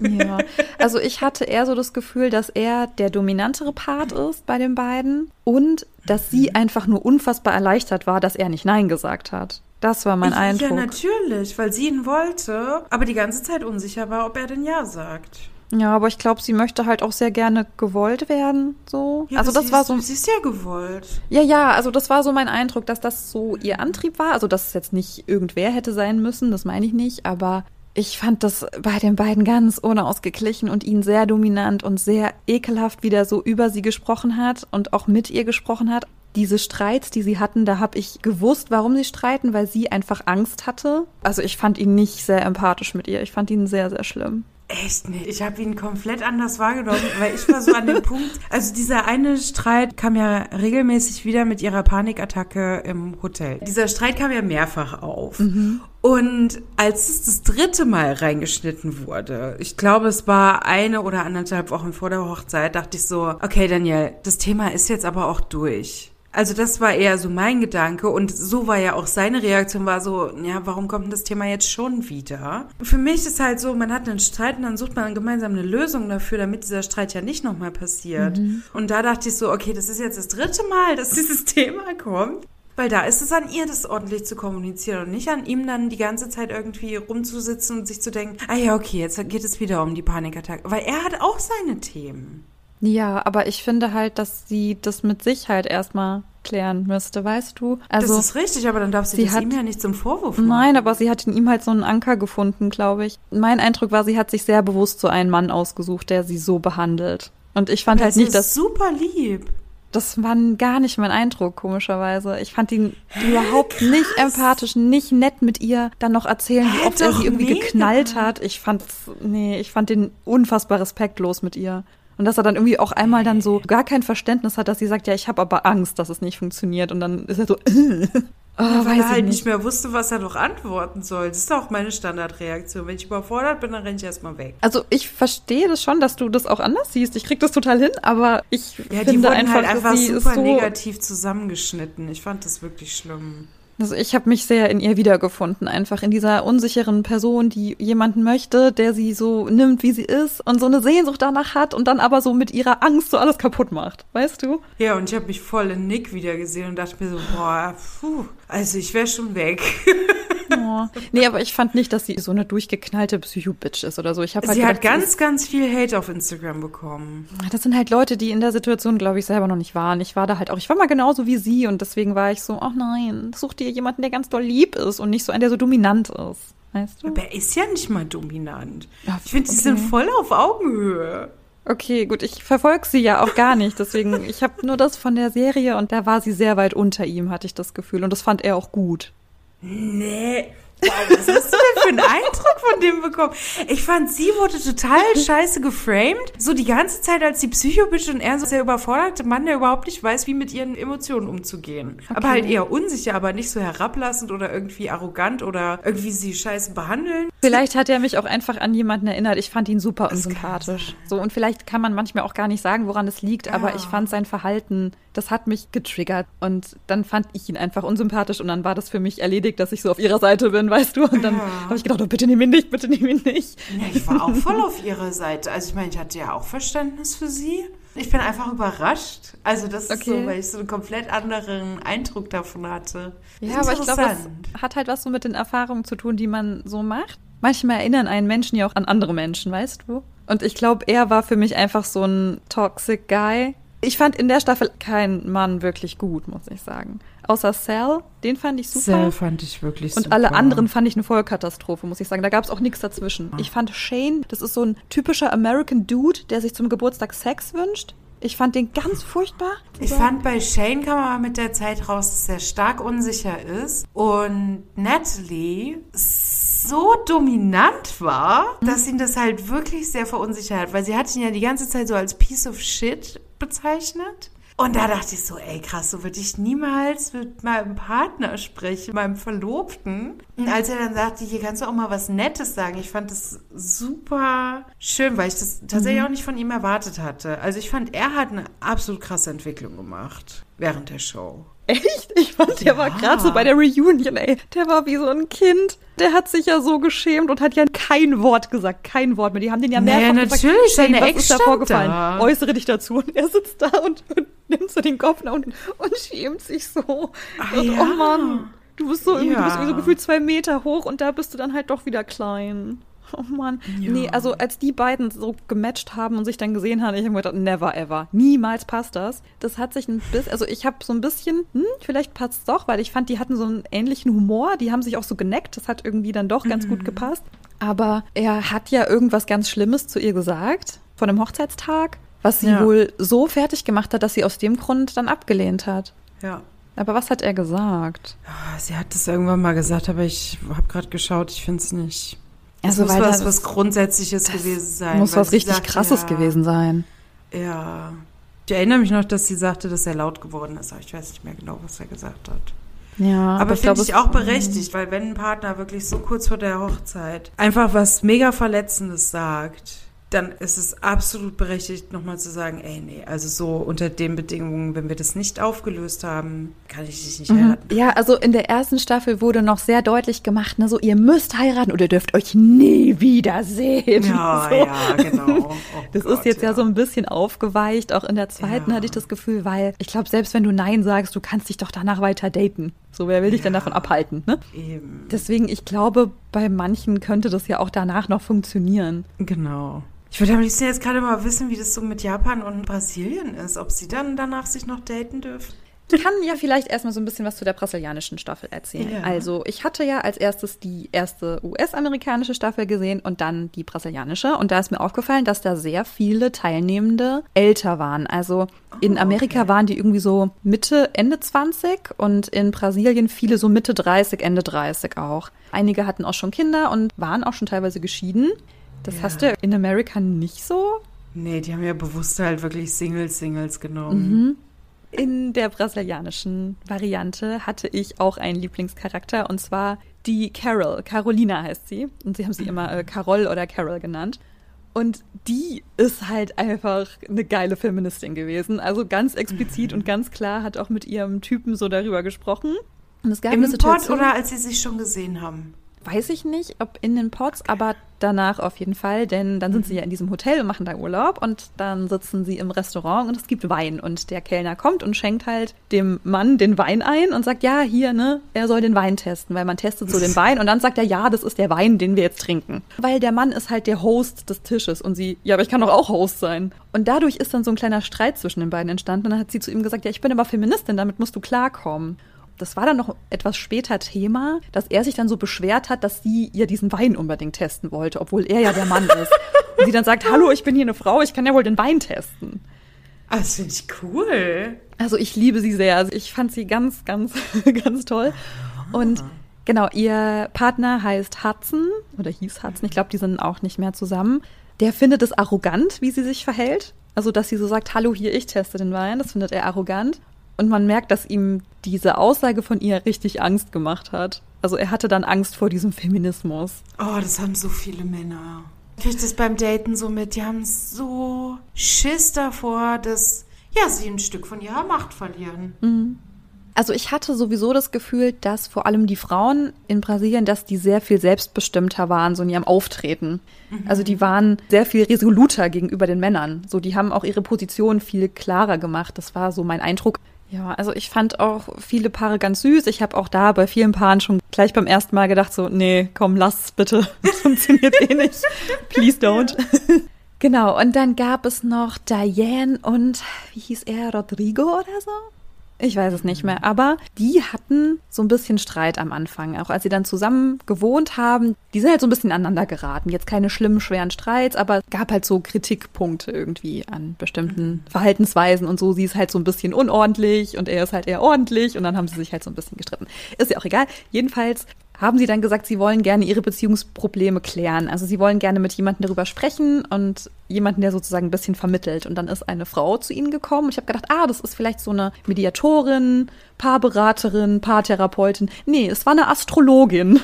Ja. Also ich hatte eher so das Gefühl, dass er der dominantere Part ist bei den beiden und dass sie einfach nur unfassbar erleichtert war, dass er nicht Nein gesagt hat. Das war mein Ja, Eindruck. natürlich, weil sie ihn wollte, aber die ganze Zeit unsicher war, ob er denn Ja sagt. Ja, aber ich glaube, sie möchte halt auch sehr gerne gewollt werden, so. Ja, also das sie war ist, so. Sie ist ja gewollt. Ja, ja, also das war so mein Eindruck, dass das so ihr Antrieb war. Also dass es jetzt nicht irgendwer hätte sein müssen, das meine ich nicht, aber ich fand das bei den beiden ganz unausgeglichen und ihn sehr dominant und sehr ekelhaft, wie der so über sie gesprochen hat und auch mit ihr gesprochen hat. Diese Streits, die sie hatten, da habe ich gewusst, warum sie streiten, weil sie einfach Angst hatte. Also ich fand ihn nicht sehr empathisch mit ihr. Ich fand ihn sehr, sehr schlimm. Echt nicht. Ich habe ihn komplett anders wahrgenommen, weil ich war so an dem Punkt. Also dieser eine Streit kam ja regelmäßig wieder mit ihrer Panikattacke im Hotel. Dieser Streit kam ja mehrfach auf. Und als es das dritte Mal reingeschnitten wurde, ich glaube, es war eine oder anderthalb Wochen vor der Hochzeit, dachte ich so, okay, Daniel, das Thema ist jetzt aber auch durch. Also das war eher so mein Gedanke und so war ja auch seine Reaktion, war so, ja, warum kommt denn das Thema jetzt schon wieder? Für mich ist halt so, man hat einen Streit und dann sucht man gemeinsam eine Lösung dafür, damit dieser Streit ja nicht nochmal passiert. Mhm. Und da dachte ich so, okay, das ist jetzt das dritte Mal, dass dieses Thema kommt. Weil da ist es an ihr, das ordentlich zu kommunizieren und nicht an ihm dann die ganze Zeit irgendwie rumzusitzen und sich zu denken, ah ja, okay, jetzt geht es wieder um die Panikattacke. Weil er hat auch seine Themen. Ja, aber ich finde halt, dass sie das mit sich halt erstmal klären müsste, weißt du? Also, das ist richtig, aber dann darf sie, sie das hat, ihm ja nicht zum Vorwurf machen. Nein, aber sie hat in ihm halt so einen Anker gefunden, glaube ich. Mein Eindruck war, sie hat sich sehr bewusst so einen Mann ausgesucht, der sie so behandelt. Und ich fand aber halt nicht, dass. super lieb. Das war gar nicht mein Eindruck, komischerweise. Ich fand ihn Hä, überhaupt krass. nicht empathisch, nicht nett mit ihr dann noch erzählen, wie oft er sie irgendwie mega. geknallt hat. Ich fand, nee, ich fand den unfassbar respektlos mit ihr. Und dass er dann irgendwie auch einmal dann so gar kein Verständnis hat, dass sie sagt, ja, ich habe aber Angst, dass es nicht funktioniert. Und dann ist er so, äh. Oh, ja, weil er halt nicht. nicht mehr wusste, was er noch antworten soll. Das ist auch meine Standardreaktion. Wenn ich überfordert bin, dann renne ich erstmal weg. Also ich verstehe das schon, dass du das auch anders siehst. Ich krieg das total hin, aber ich ja, finde die wurden einfach, halt einfach super so negativ zusammengeschnitten. Ich fand das wirklich schlimm. Also ich habe mich sehr in ihr wiedergefunden, einfach in dieser unsicheren Person, die jemanden möchte, der sie so nimmt, wie sie ist und so eine Sehnsucht danach hat und dann aber so mit ihrer Angst so alles kaputt macht, weißt du? Ja, und ich habe mich voll in Nick wiedergesehen und dachte mir so, boah, puh, also ich wäre schon weg. Oh. Nee, aber ich fand nicht, dass sie so eine durchgeknallte Psycho-Bitch ist oder so. Ich hab halt sie gedacht, hat ganz, ganz viel Hate auf Instagram bekommen. Das sind halt Leute, die in der Situation, glaube ich, selber noch nicht waren. Ich war da halt auch, ich war mal genauso wie sie und deswegen war ich so, ach nein, such dir jemanden, der ganz doll lieb ist und nicht so einen, der so dominant ist. Weißt du? Aber er ist ja nicht mal dominant. Ja, ich finde, okay. die sind voll auf Augenhöhe. Okay, gut, ich verfolge sie ja auch gar nicht, deswegen, ich habe nur das von der Serie und da war sie sehr weit unter ihm, hatte ich das Gefühl. Und das fand er auch gut. Nee. Wow, was hast du denn für einen Eindruck von dem bekommen? Ich fand, sie wurde total scheiße geframed. So die ganze Zeit als die Psychobitch und er so der überforderte Mann, der überhaupt nicht weiß, wie mit ihren Emotionen umzugehen. Okay. Aber halt eher unsicher, aber nicht so herablassend oder irgendwie arrogant oder irgendwie sie scheiße behandeln. Vielleicht hat er mich auch einfach an jemanden erinnert. Ich fand ihn super unsympathisch. So, und vielleicht kann man manchmal auch gar nicht sagen, woran es liegt, ja. aber ich fand sein Verhalten das hat mich getriggert und dann fand ich ihn einfach unsympathisch und dann war das für mich erledigt, dass ich so auf ihrer Seite bin, weißt du? Und dann ja. habe ich gedacht, oh, bitte nimm ihn nicht, bitte nimm ihn nicht. Ja, ich war auch voll auf ihrer Seite. Also ich meine, ich hatte ja auch Verständnis für sie. Ich bin einfach überrascht. Also das okay. ist so, weil ich so einen komplett anderen Eindruck davon hatte. Ja, aber ich glaube, das hat halt was so mit den Erfahrungen zu tun, die man so macht. Manchmal erinnern einen Menschen ja auch an andere Menschen, weißt du? Und ich glaube, er war für mich einfach so ein toxic Guy, ich fand in der Staffel keinen Mann wirklich gut, muss ich sagen. Außer Sal, den fand ich super. Sal fand ich wirklich Und super. alle anderen fand ich eine Vollkatastrophe, muss ich sagen. Da gab es auch nichts dazwischen. Ich fand Shane, das ist so ein typischer American Dude, der sich zum Geburtstag Sex wünscht. Ich fand den ganz furchtbar. Ich fand bei Shane kam aber mit der Zeit raus, dass er stark unsicher ist. Und Natalie so dominant war, dass ihn das halt wirklich sehr verunsichert hat. Weil sie hat ihn ja die ganze Zeit so als Piece of Shit bezeichnet. Und da dachte ich so, ey krass, so würde ich niemals mit meinem Partner sprechen, meinem Verlobten. Und als er dann sagte, hier kannst du auch mal was Nettes sagen, ich fand das super schön, weil ich das tatsächlich mhm. auch nicht von ihm erwartet hatte. Also ich fand, er hat eine absolut krasse Entwicklung gemacht während der Show. Echt? Ich fand, der ja. war gerade so bei der Reunion, ey. Der war wie so ein Kind. Der hat sich ja so geschämt und hat ja kein Wort gesagt. Kein Wort mehr. Die haben den ja mehrfach naja, gesagt. natürlich, seine was Ex ist da vorgefallen? Da. Äußere dich dazu. Und er sitzt da und, und nimmt so den Kopf nach unten und schämt sich so. Ach, und, ja. Oh Mann, du bist so, ja. du bist so gefühlt zwei Meter hoch und da bist du dann halt doch wieder klein. Oh Mann. Ja. Nee, also als die beiden so gematcht haben und sich dann gesehen haben, ich habe gedacht, never ever. Niemals passt das. Das hat sich ein bisschen, also ich habe so ein bisschen, hm, vielleicht passt es doch, weil ich fand, die hatten so einen ähnlichen Humor, die haben sich auch so geneckt, das hat irgendwie dann doch ganz mhm. gut gepasst. Aber er hat ja irgendwas ganz Schlimmes zu ihr gesagt, von einem Hochzeitstag, was sie ja. wohl so fertig gemacht hat, dass sie aus dem Grund dann abgelehnt hat. Ja. Aber was hat er gesagt? Sie hat es irgendwann mal gesagt, aber ich habe gerade geschaut, ich finde es nicht. Also, muss was, was Grundsätzliches gewesen sein. Muss was richtig sagte, Krasses ja, gewesen sein. Ja. Ich erinnere mich noch, dass sie sagte, dass er laut geworden ist, aber ich weiß nicht mehr genau, was er gesagt hat. Ja, aber finde ich auch berechtigt, weil wenn ein Partner wirklich so kurz vor der Hochzeit einfach was mega Verletzendes sagt, dann ist es absolut berechtigt, nochmal zu sagen, ey, nee, also so unter den Bedingungen, wenn wir das nicht aufgelöst haben, kann ich dich nicht Mhm. heiraten. Ja, also in der ersten Staffel wurde noch sehr deutlich gemacht, ne, so ihr müsst heiraten oder ihr dürft euch nie wiedersehen. Ja, so. ja, genau. Oh Das Gott, ist jetzt ja. so ein bisschen aufgeweicht. Auch in der zweiten Ja. hatte ich das Gefühl, weil ich glaube, selbst wenn du Nein sagst, du kannst dich doch danach weiter daten. So, wer will dich denn Ja. davon abhalten, ne? Eben, Deswegen, ich glaube, bei manchen könnte das ja auch danach noch funktionieren. genau. Ich würde am liebsten jetzt gerade mal wissen, wie das so mit Japan und Brasilien ist, ob sie dann danach sich noch daten dürfen. Ich kann ja vielleicht erstmal so ein bisschen was zu der brasilianischen Staffel erzählen. Ja. Also, ich hatte ja als erstes die erste US-amerikanische Staffel gesehen und dann die brasilianische. Und da ist mir aufgefallen, dass da sehr viele Teilnehmende älter waren. Also in Oh, Amerika okay. waren die irgendwie so Mitte, Ende 20 und in Brasilien viele so Mitte 30, Ende 30 auch. Einige hatten auch schon Kinder und waren auch schon teilweise geschieden. Das Ja. hast du in Amerika nicht so. Nee, die haben ja bewusst halt wirklich Singles-Singles genommen. In der brasilianischen Variante hatte ich auch einen Lieblingscharakter und zwar die Carol. Carolina heißt sie. Und sie haben sie immer äh, Carol oder Carol genannt. Und die ist halt einfach eine geile Feministin gewesen. Also ganz explizit und ganz klar hat auch mit ihrem Typen so darüber gesprochen. Und es gab Im Situation, oder als sie sich schon gesehen haben? Weiß ich nicht, ob in den Pots, aber danach auf jeden Fall, denn dann sind sie ja in diesem Hotel und machen da Urlaub und dann sitzen sie im Restaurant und es gibt Wein und der Kellner kommt und schenkt halt dem Mann den Wein ein und sagt, ja, hier, ne, er soll den Wein testen, weil man testet so den Wein und dann sagt er, ja, das ist der Wein, den wir jetzt trinken. Weil der Mann ist halt der Host des Tisches und sie, ja, aber ich kann doch auch Host sein. Und dadurch ist dann so ein kleiner Streit zwischen den beiden entstanden und dann hat sie zu ihm gesagt, ja, ich bin aber Feministin, damit musst du klarkommen. Das war dann noch etwas später Thema, dass er sich dann so beschwert hat, dass sie ihr diesen Wein unbedingt testen wollte, obwohl er ja der Mann ist. Und sie dann sagt, hallo, ich bin hier eine Frau, ich kann ja wohl den Wein testen. Ah, das finde ich cool. Also ich liebe sie sehr. Also ich fand sie ganz, ganz, ganz toll. Und genau, ihr Partner heißt Hudson oder hieß Hudson. Ich glaube, die sind auch nicht mehr zusammen. Der findet es arrogant, wie sie sich verhält. Also, dass sie so sagt, hallo, hier, ich teste den Wein. Das findet er arrogant. Und man merkt, dass ihm diese Aussage von ihr richtig Angst gemacht hat. Also er hatte dann Angst vor diesem Feminismus. Oh, das haben so viele Männer. Kriege ich das beim Daten so mit? Die haben so Schiss davor, dass ja, sie ein Stück von ihrer Macht verlieren. Also ich hatte sowieso das Gefühl, dass vor allem die Frauen in Brasilien, dass die sehr viel selbstbestimmter waren, so in ihrem Auftreten. Also die waren sehr viel resoluter gegenüber den Männern. So, die haben auch ihre Position viel klarer gemacht. Das war so mein Eindruck. Ja, also ich fand auch viele Paare ganz süß. Ich habe auch da bei vielen Paaren schon gleich beim ersten Mal gedacht, so, nee, komm, lass bitte. Das funktioniert eh nicht. Please don't. Genau, und dann gab es noch Diane und, wie hieß er, Rodrigo oder so? Ich weiß es nicht mehr, aber die hatten so ein bisschen Streit am Anfang. Auch als sie dann zusammen gewohnt haben, die sind halt so ein bisschen aneinander geraten. Jetzt keine schlimmen, schweren Streits, aber es gab halt so Kritikpunkte irgendwie an bestimmten Verhaltensweisen und so. Sie ist halt so ein bisschen unordentlich und er ist halt eher ordentlich und dann haben sie sich halt so ein bisschen gestritten. Ist ja auch egal. Jedenfalls haben sie dann gesagt, sie wollen gerne ihre Beziehungsprobleme klären. Also sie wollen gerne mit jemandem darüber sprechen und jemanden, der sozusagen ein bisschen vermittelt. Und dann ist eine Frau zu ihnen gekommen. Ich habe gedacht, ah, das ist vielleicht so eine Mediatorin, Paarberaterin, Paartherapeutin. Nee, es war eine Astrologin.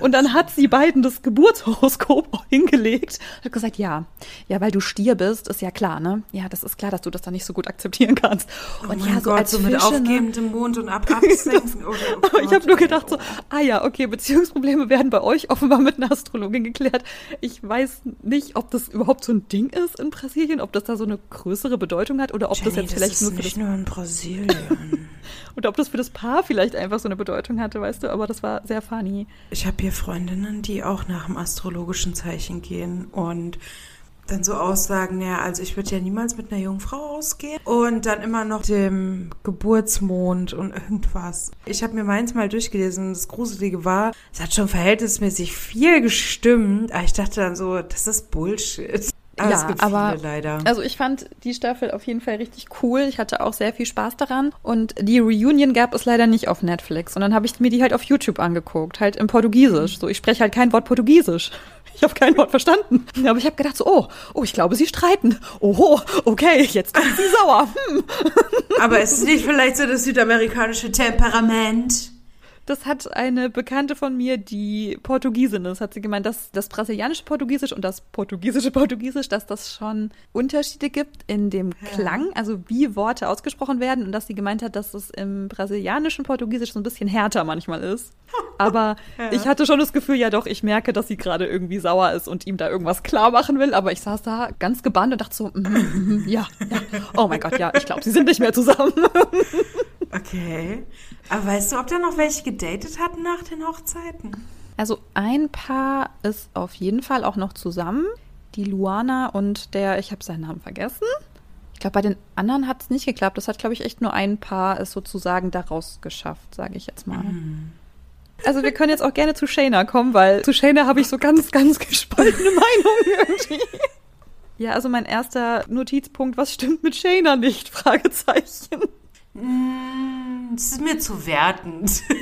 Und dann hat sie beiden das Geburtshoroskop hingelegt. Hat gesagt, ja, ja, weil du Stier bist, ist ja klar, ne? Ja, das ist klar, dass du das dann nicht so gut akzeptieren kannst. Oh Und mein ja, so Gott, als so mit Fische, ne? aufgebendem Mond und ab absenken. Oh, oh Aber ich habe nur ey, gedacht so, oh. ah ja, okay, Beziehungsprobleme werden bei euch offenbar mit einer Astrologin geklärt. Ich weiß nicht, ob das überhaupt so ein Ding ist in Brasilien, ob das da so eine größere Bedeutung hat oder ob das Jenny, jetzt vielleicht ist nur für nicht das nur in Brasilien. oder ob das für das Paar vielleicht einfach so eine Bedeutung hatte, weißt du, aber das war sehr funny. Ich habe hier Freundinnen, die auch nach dem astrologischen Zeichen gehen und dann so aussagen, ja, also ich würde ja niemals mit einer Jungfrau ausgehen und dann immer noch dem Geburtsmond und irgendwas. Ich habe mir meins mal durchgelesen das Gruselige war, es hat schon verhältnismäßig viel gestimmt, aber ich dachte dann so, das ist Bullshit. Aber Ja, aber- viele leider. Also ich fand die Staffel auf jeden Fall richtig cool. Ich hatte auch sehr viel Spaß daran. Und die Reunion gab es leider nicht auf Netflix. Und dann habe ich mir die halt auf YouTube angeguckt, halt im Portugiesisch. So, ich spreche halt kein Wort Portugiesisch. Ich habe kein Wort verstanden. Aber ich habe gedacht so, oh, oh, ich glaube, sie streiten. Oho, okay, jetzt sind sie sauer. Hm. Aber ist es nicht vielleicht so das südamerikanische Temperament? Das hat eine Bekannte von mir, die Portugiesin ist, hat sie gemeint, dass das brasilianische Portugiesisch und das portugiesische Portugiesisch, dass das schon Unterschiede gibt in dem Klang, also wie Worte ausgesprochen werden und dass sie gemeint hat, dass es im brasilianischen Portugiesisch so ein bisschen härter manchmal ist. Aber Ja. ich hatte schon das Gefühl, ja doch, ich merke, dass sie gerade irgendwie sauer ist und ihm da irgendwas klar machen will, aber ich saß da ganz gebannt und dachte so, mhm, mhm, ja, ja, oh mein Gott, ja, ich glaube, sie sind nicht mehr zusammen. Okay. Aber weißt du, ob da noch welche gedatet hatten nach den Hochzeiten? Also ein Paar ist auf jeden Fall auch noch zusammen. Die Luana und der, ich habe seinen Namen vergessen. Ich glaube, bei den anderen hat es nicht geklappt. Das hat, glaube ich, echt nur ein Paar es sozusagen daraus geschafft, sage ich jetzt mal. Also wir können jetzt auch gerne zu Shayna kommen, weil zu Shayna habe ich so ganz, ganz gespaltene Meinungen irgendwie. Ja, also mein erster Notizpunkt, was stimmt mit Shayna nicht? Fragezeichen. Mm, Das ist mir zu wertend.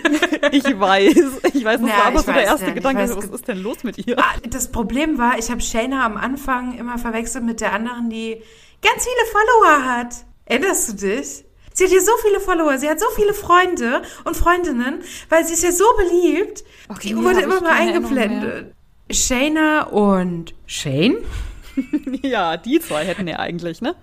Ich weiß, ich weiß, das Ja, war aber so der erste ich Gedanke, weiß was ist denn los mit ihr? Ah, Das Problem war, ich habe Shayna am Anfang immer verwechselt mit der anderen, die ganz viele Follower hat. Erinnerst du dich? Sie hat hier so viele Follower, sie hat so viele Freunde und Freundinnen, weil sie ist ja so beliebt. Okay, die wurde immer mal eingeblendet. Shayna und Shane, Ja, die zwei hätten ja eigentlich, ne?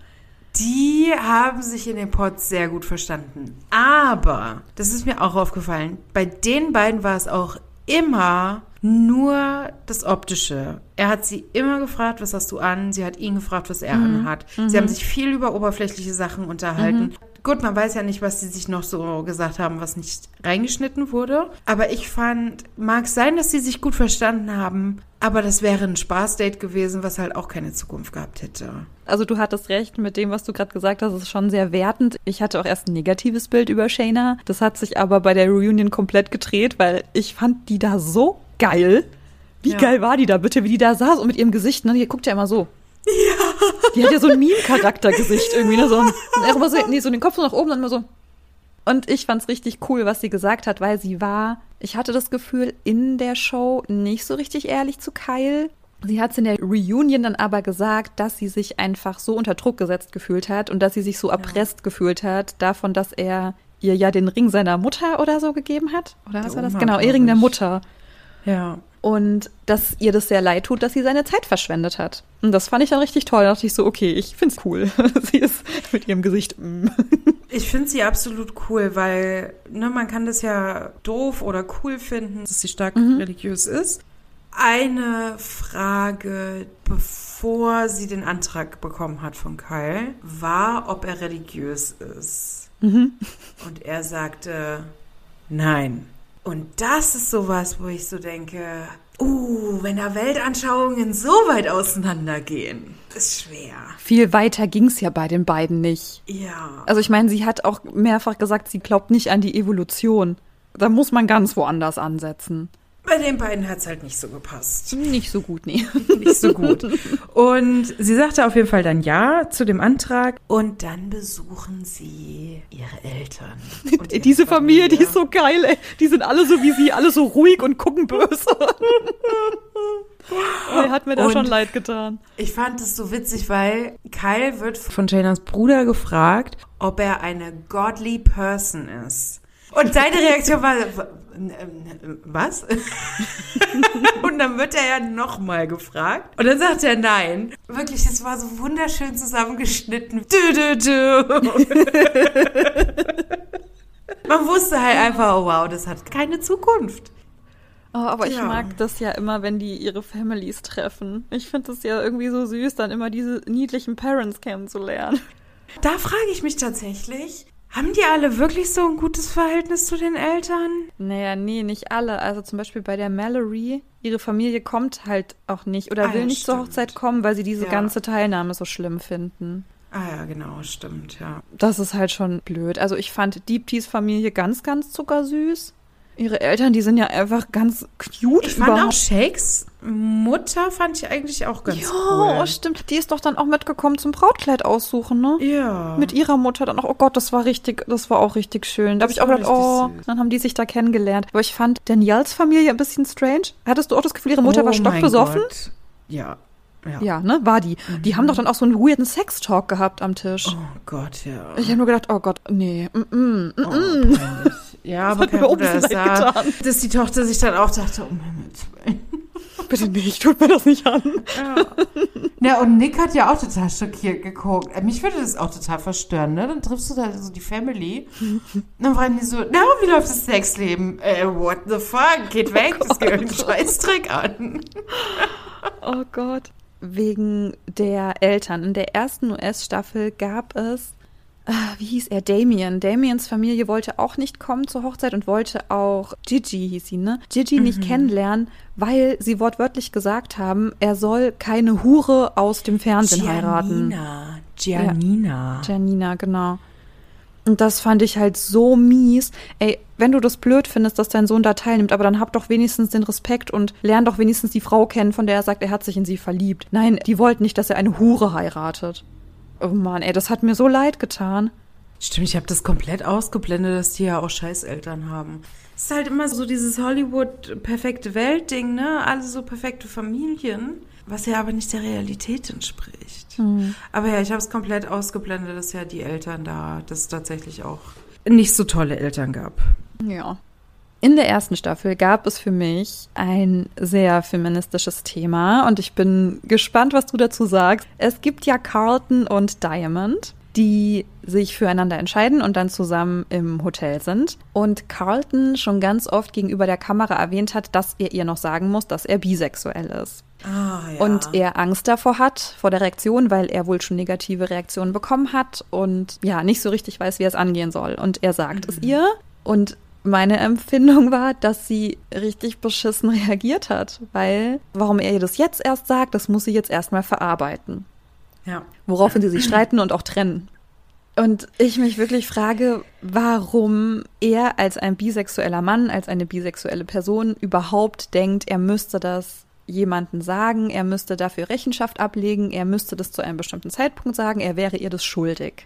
Die haben sich in den Pods sehr gut verstanden. Aber, das ist mir auch aufgefallen, bei den beiden war es auch immer nur das Optische. Er hat sie immer gefragt, was hast du an? Sie hat ihn gefragt, was er anhat. Sie haben sich viel über oberflächliche Sachen unterhalten. Gut, man weiß ja nicht, was sie sich noch so gesagt haben, was nicht reingeschnitten wurde. Aber ich fand, mag sein, dass sie sich gut verstanden haben, aber das wäre ein Spaßdate gewesen, was halt auch keine Zukunft gehabt hätte. Also du hattest recht mit dem, was du gerade gesagt hast, es ist schon sehr wertend. Ich hatte auch erst ein negatives Bild über Shayna. Das hat sich aber bei der Reunion komplett gedreht, weil ich fand die da so geil. Wie Ja. geil war die da bitte, wie die da saß und mit ihrem Gesicht, ne? Die guckt ja immer so. Ja. Die hat ja so ein Meme-Charakter-Gesicht irgendwie, ne? So, er immer so, nee, so den Kopf so nach oben und immer so. Und ich fand's richtig cool, was sie gesagt hat, weil sie war, ich hatte das Gefühl, in der Show nicht so richtig ehrlich zu Kyle. Sie hat in der Reunion dann aber gesagt, dass sie sich einfach so unter Druck gesetzt gefühlt hat und dass sie sich so erpresst gefühlt hat davon, dass er ihr ja den Ring seiner Mutter oder so gegeben hat. Oder was war das? Genau, glaub ihr Ring der. Mutter. Ja. Und dass ihr das sehr leid tut, dass sie seine Zeit verschwendet hat. Und das fand ich dann richtig toll. Da dachte ich so, okay, ich find's cool. sie ist mit ihrem Gesicht. mm. Ich finde sie absolut cool, weil ne, man kann das ja doof oder cool finden, dass sie stark religiös ist. Eine Frage, bevor sie den Antrag bekommen hat von Kyle, war, ob er religiös ist. Und er sagte, nein. Und das ist sowas, wo ich so denke, uh, wenn da Weltanschauungen so weit auseinandergehen, ist schwer. Viel weiter ging's ja bei den beiden nicht. Ja. Also ich meine, sie hat auch mehrfach gesagt, sie glaubt nicht an die Evolution. Da muss man ganz woanders ansetzen. Bei den beiden hat es halt nicht so gepasst. Nicht so gut, nee. Nicht so gut. Und sie sagte auf jeden Fall dann ja zu dem Antrag. Und dann besuchen sie ihre Eltern. ihre Diese Familie, die ist so geil, ey. Die sind alle so wie sie, alle so ruhig und gucken böse. oh, hat mir da Und- schon leid getan. Ich fand es so witzig, weil Kyle wird von Janas Bruder gefragt, ob er eine godly person ist. Und seine Reaktion war, ähm, was? und dann wird er ja nochmal gefragt. Und dann sagt er nein. Wirklich, es war so wunderschön zusammengeschnitten. Du, du, du. Man wusste halt einfach, oh wow, das hat keine Zukunft. Oh, aber ich Ja. mag das ja immer, wenn die ihre Families treffen. Ich finde das ja irgendwie so süß, dann immer diese niedlichen Parents kennenzulernen. Da frage ich mich tatsächlich, haben die alle wirklich so ein gutes Verhältnis zu den Eltern? Naja, nee, nicht alle. Also zum Beispiel bei der Mallory, ihre Familie kommt halt auch nicht oder Ah, will nicht zur stimmt. Hochzeit kommen, weil sie diese Ja. ganze Teilnahme so schlimm finden. Ah ja, genau, stimmt, ja. Das ist halt schon blöd. Also ich fand Deep Teas Familie ganz, ganz zuckersüß. Ihre Eltern, die sind ja einfach ganz cute. Ich fand auch. Shakes Mutter fand ich eigentlich auch ganz Ja, cool. stimmt. Die ist doch dann auch mitgekommen zum Brautkleid aussuchen, ne? Ja. Mit ihrer Mutter dann auch. Oh Gott, das war richtig, das war auch richtig schön. Da habe ich auch gedacht, oh, süß. dann haben die sich da kennengelernt. Aber ich fand Daniels Familie ein bisschen strange. Hattest du auch das Gefühl, ihre Mutter Oh war mein stockbesoffen? Gott. Ja. Ja. Ja, ne, war die. Die haben doch dann auch so einen weirden Sex-Talk gehabt am Tisch. Oh Gott, ja. Ich habe nur gedacht, oh Gott, nee, mm, mm, mm, Oh, mm. Ja, Ja, aber hat kein mir Bruder ist da. getan. Dass die Tochter sich dann auch dachte, um Himmels Willen. Bitte nicht, tut mir das nicht an. Ja, und Nick hat ja auch total schockiert geguckt. Äh, Mich würde das auch total verstören, ne? Dann triffst du da so die Family. Und dann fragen die so, na, wie läuft das Sexleben? Äh, what the fuck? Geht weg, das geht irgendeinen Scheißdreck an. Oh Gott. Wegen der Eltern. In der ersten US-Staffel gab es, wie hieß er, Damien. Damiens Familie wollte auch nicht kommen zur Hochzeit und wollte auch Gigi, hieß sie, ne? Gigi nicht kennenlernen, weil sie wortwörtlich gesagt haben, er soll keine Hure aus dem Fernsehen heiraten. Giannina. Giannina. Janina, genau. Und das fand ich halt so mies. Ey, wenn du das blöd findest, dass dein Sohn da teilnimmt, aber dann hab doch wenigstens den Respekt und lern doch wenigstens die Frau kennen, von der er sagt, er hat sich in sie verliebt. Nein, die wollten nicht, dass er eine Hure heiratet. Oh Mann, ey, das hat mir so leid getan. Stimmt, ich habe das komplett ausgeblendet, dass die ja auch Scheißeltern haben. Es ist halt immer so dieses Hollywood-perfekte Welt-Ding, ne? Alle so perfekte Familien, was ja aber nicht der Realität entspricht. Aber ja, ich habe es komplett ausgeblendet, dass ja die Eltern da, dass es tatsächlich auch nicht so tolle Eltern gab. Ja. In der ersten Staffel gab es für mich ein sehr feministisches Thema und ich bin gespannt, was du dazu sagst. Es gibt ja Carlton und Diamond, die sich füreinander entscheiden und dann zusammen im Hotel sind. Und Carlton schon ganz oft gegenüber der Kamera erwähnt hat, dass er ihr noch sagen muss, dass er bisexuell ist. Ah, ja. Und er Angst davor hat, vor der Reaktion, weil er wohl schon negative Reaktionen bekommen hat und ja, nicht so richtig weiß, wie er es angehen soll. Und er sagt es ihr. Und meine Empfindung war, dass sie richtig beschissen reagiert hat, weil warum er ihr das jetzt erst sagt, das muss sie jetzt erstmal verarbeiten. ja. Woraufhin sie sich streiten und auch trennen. Und ich mich wirklich frage, warum er als ein bisexueller Mann, als eine bisexuelle Person überhaupt denkt, er müsste das jemanden sagen, er müsste dafür Rechenschaft ablegen, er müsste das zu einem bestimmten Zeitpunkt sagen, er wäre ihr das schuldig.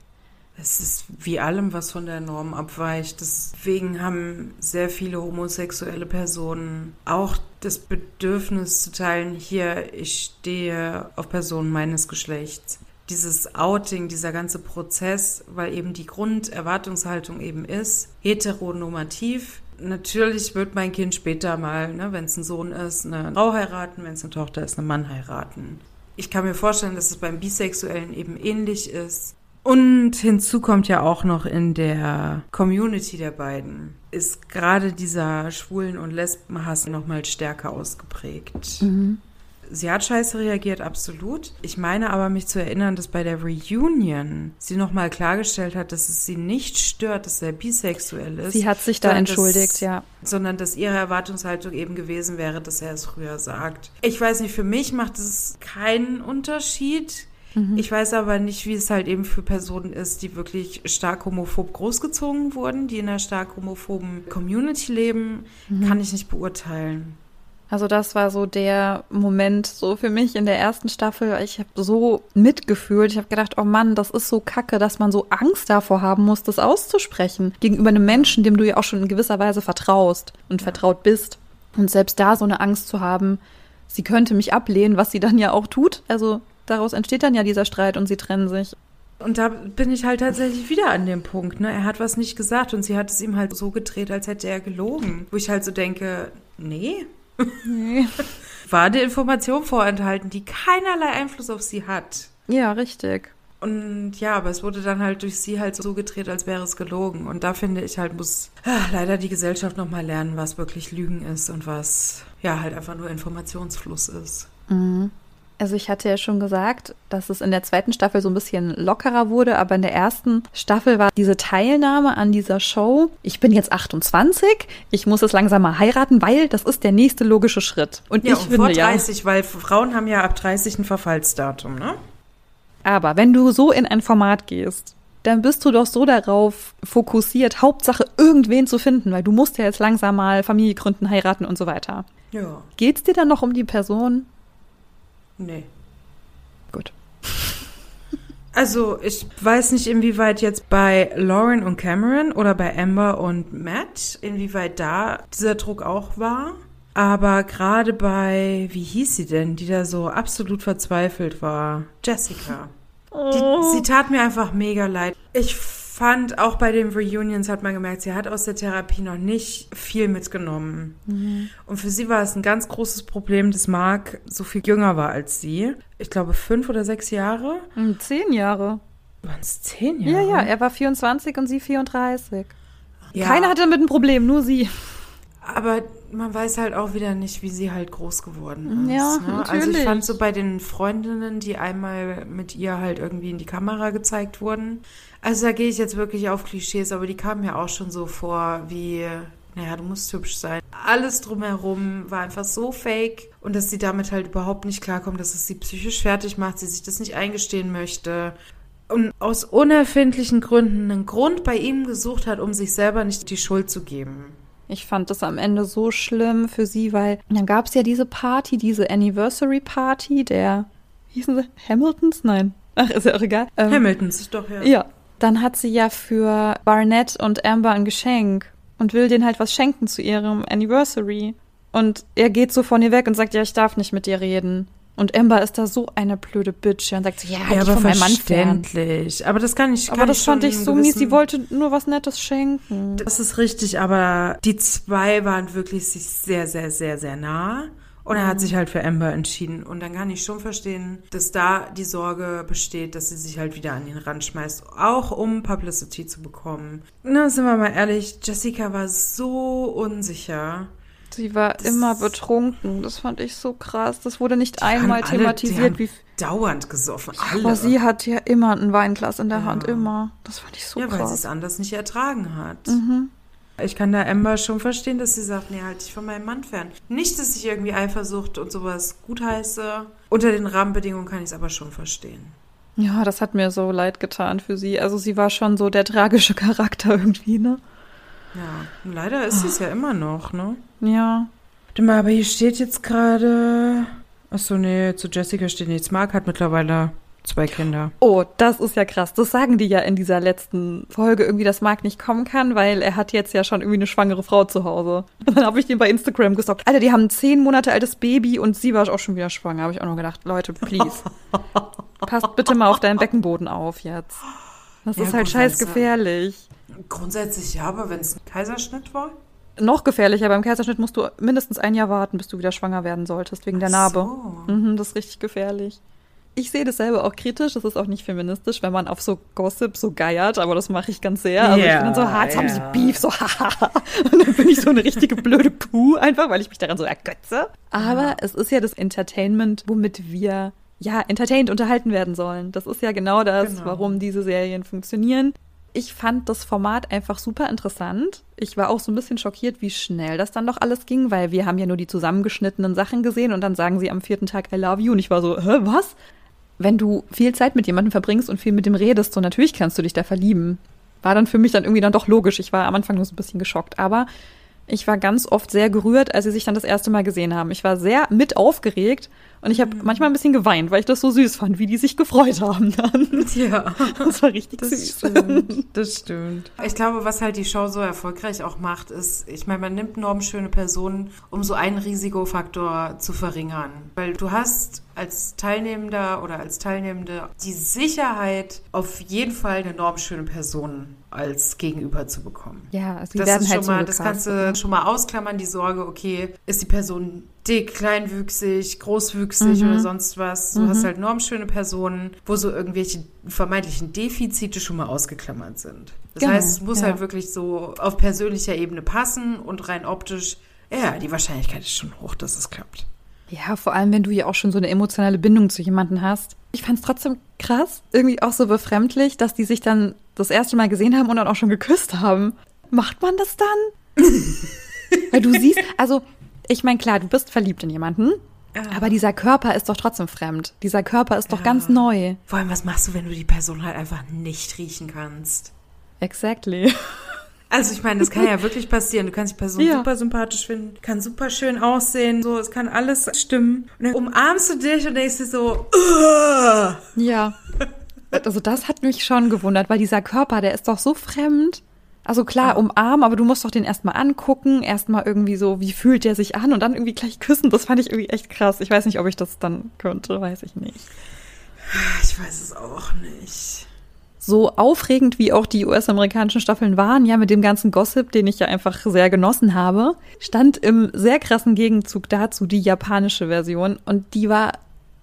Es ist wie allem, was von der Norm abweicht. Deswegen haben sehr viele homosexuelle Personen auch das Bedürfnis zu teilen, hier, ich stehe auf Personen meines Geschlechts. Dieses Outing, dieser ganze Prozess, weil eben die Grunderwartungshaltung eben ist, heteronormativ. Natürlich wird mein Kind später mal, ne, wenn es ein Sohn ist, eine Frau heiraten, wenn es eine Tochter ist, einen Mann heiraten. Ich kann mir vorstellen, dass es beim Bisexuellen eben ähnlich ist. Und hinzu kommt ja auch noch in der Community der beiden, ist gerade dieser Schwulen- und Lesbenhass nochmal stärker ausgeprägt. Sie hat scheiße reagiert, absolut. Ich meine aber, mich zu erinnern, dass bei der Reunion sie nochmal klargestellt hat, dass es sie nicht stört, dass er bisexuell ist. Sie hat sich da entschuldigt, dass, ja. Sondern dass ihre Erwartungshaltung eben gewesen wäre, dass er es früher sagt. Ich weiß nicht, für mich macht es keinen Unterschied. Ich weiß aber nicht, wie es halt eben für Personen ist, die wirklich stark homophob großgezogen wurden, die in einer stark homophoben Community leben, kann ich nicht beurteilen. Also das war so der Moment so für mich in der ersten Staffel. Ich habe so mitgefühlt. Ich habe gedacht, oh Mann, das ist so kacke, dass man so Angst davor haben muss, das auszusprechen. Gegenüber einem Menschen, dem du ja auch schon in gewisser Weise vertraust und vertraut bist. Und selbst da so eine Angst zu haben, sie könnte mich ablehnen, was sie dann ja auch tut. Also daraus entsteht dann ja dieser Streit und sie trennen sich. Und da bin ich halt tatsächlich wieder an dem Punkt, ne? Er hat was nicht gesagt und sie hat es ihm halt so gedreht, als hätte er gelogen. Wo ich halt so denke, nee. Nee. War eine Information vorenthalten, die keinerlei Einfluss auf sie hat. Ja, richtig. Und ja, aber es wurde dann halt durch sie halt so gedreht, als wäre es gelogen. Und da finde ich halt, muss ah, leider die Gesellschaft nochmal lernen, was wirklich Lügen ist und was ja halt einfach nur Informationsfluss ist. Also ich hatte ja schon gesagt, dass es in der zweiten Staffel so ein bisschen lockerer wurde, aber in der ersten Staffel war diese Teilnahme an dieser Show. Ich bin jetzt 28, ich muss es langsam mal heiraten, weil das ist der nächste logische Schritt. Und Ja, ich und finde vor ja. 30, weil Frauen haben ja ab 30 ein Verfallsdatum, ne? Aber wenn du so in ein Format gehst, dann bist du doch so darauf fokussiert, Hauptsache irgendwen zu finden, weil du musst ja jetzt langsam mal Familie gründen, heiraten und so weiter. Ja. Geht's dir dann noch um die Person? Nee. Gut. Also, ich weiß nicht, inwieweit jetzt bei Lauren und Cameron oder bei Amber und Matt, inwieweit da dieser Druck auch war. Aber gerade bei, wie hieß sie denn, die da so absolut verzweifelt war? Jessica. Die, sie tat mir einfach mega leid. Ich fand, auch bei den Reunions hat man gemerkt, sie hat aus der Therapie noch nicht viel mitgenommen. Mhm. Und für sie war es ein ganz großes Problem, dass Mark so viel jünger war als sie. Ich glaube, fünf oder sechs Jahre. Hm, Zehn Jahre. Waren es zehn Ja, Jahre? ja, er war 24 und sie 34. Ja, Keiner hatte damit ein Problem, nur sie. Aber man weiß halt auch wieder nicht, wie sie halt groß geworden ist. Ja, ne? Also natürlich. ich fand so bei den Freundinnen, die einmal mit ihr halt irgendwie in die Kamera gezeigt wurden. Also da gehe ich jetzt wirklich auf Klischees, aber die kamen mir auch schon so vor wie, naja, du musst hübsch sein. Alles drumherum war einfach so fake und dass sie damit halt überhaupt nicht klarkommt, dass es sie psychisch fertig macht, sie sich das nicht eingestehen möchte. Und aus unerfindlichen Gründen einen Grund bei ihm gesucht hat, um sich selber nicht die Schuld zu geben. Ich fand das am Ende so schlimm für sie, weil dann gab es ja diese Party, diese Anniversary Party der, wie hießen sie, Hamiltons? Nein. Ach, ist ja auch egal. Ähm, Hamiltons doch ja. Ja. Dann hat sie ja für Barnett und Amber ein Geschenk und will denen halt was schenken zu ihrem Anniversary. Und er geht so von ihr weg und sagt, ja, ich darf nicht mit dir reden. Und Amber ist da so eine blöde Bitch und sagt so, ja, Ja, aber von meinem Mann fern. verständlich. Aber das kann ich. Aber kann das ich fand ich so mies. Sie wollte nur was Nettes schenken. Das ist richtig, aber die zwei waren wirklich sich sehr, sehr, sehr, sehr nah. Und er hat sich halt für Amber entschieden. Und dann kann ich schon verstehen, dass da die Sorge besteht, dass sie sich halt wieder an den Rand schmeißt, auch um Publicity zu bekommen. Na, sind wir mal ehrlich, Jessica war so unsicher. Sie war Das- immer betrunken. Das fand ich so krass. Das wurde nicht einmal alle- thematisiert, wie. Dauernd gesoffen, alle. Aber sie hat ja immer ein Weinglas in der Ja. Hand, immer. Das fand ich so ja, weil sie krass. es anders nicht ertragen hat. Mhm. Ich kann da Amber schon verstehen, dass sie sagt, nee, halt dich von meinem Mann fern. Nicht, dass ich irgendwie Eifersucht und sowas gutheiße. Unter den Rahmenbedingungen kann ich es aber schon verstehen. Ja, das hat mir so leid getan für sie. Also sie war schon so der tragische Charakter irgendwie, ne? Ja, leider ist sie es ja immer noch, ne? Ja. Warte mal, aber hier steht jetzt gerade... Achso, nee, zu Jessica steht nichts. Mark hat mittlerweile zwei Kinder. Oh, das ist ja krass. Das sagen die ja in dieser letzten Folge irgendwie, dass Marc nicht kommen kann, weil er hat jetzt ja schon irgendwie eine schwangere Frau zu Hause. Und dann habe ich den bei Instagram gestalkt. Alter, die haben ein zehn Monate altes Baby und sie war auch schon wieder schwanger. Habe ich auch noch gedacht, Leute, please. Passt bitte mal auf deinen Beckenboden auf jetzt. Das Ja, ist halt scheiß äh, gefährlich. Grundsätzlich ja, aber wenn es ein Kaiserschnitt war? Noch gefährlicher. Beim Kaiserschnitt musst du mindestens ein Jahr warten, bis du wieder schwanger werden solltest, wegen der Narbe. So. Mhm, das ist richtig gefährlich. Ich sehe das selber auch kritisch. Das ist auch nicht feministisch, wenn man auf so Gossip so geiert, aber das mache ich ganz sehr. Also ich Ja, bin dann so, ha, jetzt haben sie ja. Beef, so haha. Und dann bin ich so eine richtige blöde Kuh, einfach, weil ich mich daran so ergötze. Aber es ist ja das Entertainment, womit wir ja entertained unterhalten werden sollen. Das ist ja genau das, Genau. warum diese Serien funktionieren. Ich fand das Format einfach super interessant. Ich war auch so ein bisschen schockiert, wie schnell das dann doch alles ging, weil wir haben ja nur die zusammengeschnittenen Sachen gesehen und dann sagen sie am vierten Tag I love you und ich war so, hä, was? Wenn du viel Zeit mit jemandem verbringst und viel mit dem redest, so natürlich kannst du dich da verlieben. War dann für mich dann irgendwie dann doch logisch. Ich war am Anfang nur so ein bisschen geschockt, aber ich war ganz oft sehr gerührt, als sie sich dann das erste Mal gesehen haben. Ich war sehr mit aufgeregt und ich habe manchmal ein bisschen geweint, weil ich das so süß fand, wie die sich gefreut haben dann. Ja. Das war richtig Das süß. stimmt, das stimmt. Ich glaube, was halt die Show so erfolgreich auch macht, ist, ich meine, man nimmt normschöne Personen, um so einen Risikofaktor zu verringern. Weil du hast als Teilnehmender oder als Teilnehmende die Sicherheit, auf jeden Fall eine normschöne Person als Gegenüber zu bekommen. Ja, also die Das werden ist halt schon mal, das kannst du ne? schon mal ausklammern, die Sorge, okay, ist die Person dick, kleinwüchsig, großwüchsig Mhm. oder sonst was. Du hast halt normschöne Personen, wo so irgendwelche vermeintlichen Defizite schon mal ausgeklammert sind. Das Genau, heißt, es muss ja. halt wirklich so auf persönlicher Ebene passen und rein optisch, ja, die Wahrscheinlichkeit ist schon hoch, dass es klappt. Ja, vor allem, wenn du ja auch schon so eine emotionale Bindung zu jemandem hast. Ich fand es trotzdem krass, irgendwie auch so befremdlich, dass die sich dann das erste Mal gesehen haben und dann auch schon geküsst haben. Macht man das dann? Weil du siehst, also ich meine, klar, du bist verliebt in jemanden, aber dieser Körper ist doch trotzdem fremd. Dieser Körper ist doch Ja. ganz neu. Vor allem, was machst du, wenn du die Person halt einfach nicht riechen kannst? Exactly. Also ich meine, das kann ja wirklich passieren. Du kannst die Person Ja. super sympathisch finden, kann super schön aussehen, so, es kann alles stimmen. Und dann umarmst du dich und denkst dir so, "Ugh." Ja. Also das hat mich schon gewundert, weil dieser Körper, der ist doch so fremd. Also klar, umarmen, aber du musst doch den erstmal angucken, erstmal irgendwie so, wie fühlt der sich an und dann irgendwie gleich küssen. Das fand ich irgendwie echt krass. Ich weiß nicht, ob ich das dann könnte, weiß ich nicht. ich weiß es auch nicht. So aufregend wie auch die US-amerikanischen Staffeln waren, ja, mit dem ganzen Gossip, den ich ja einfach sehr genossen habe, stand im sehr krassen Gegenzug dazu die japanische Version und die war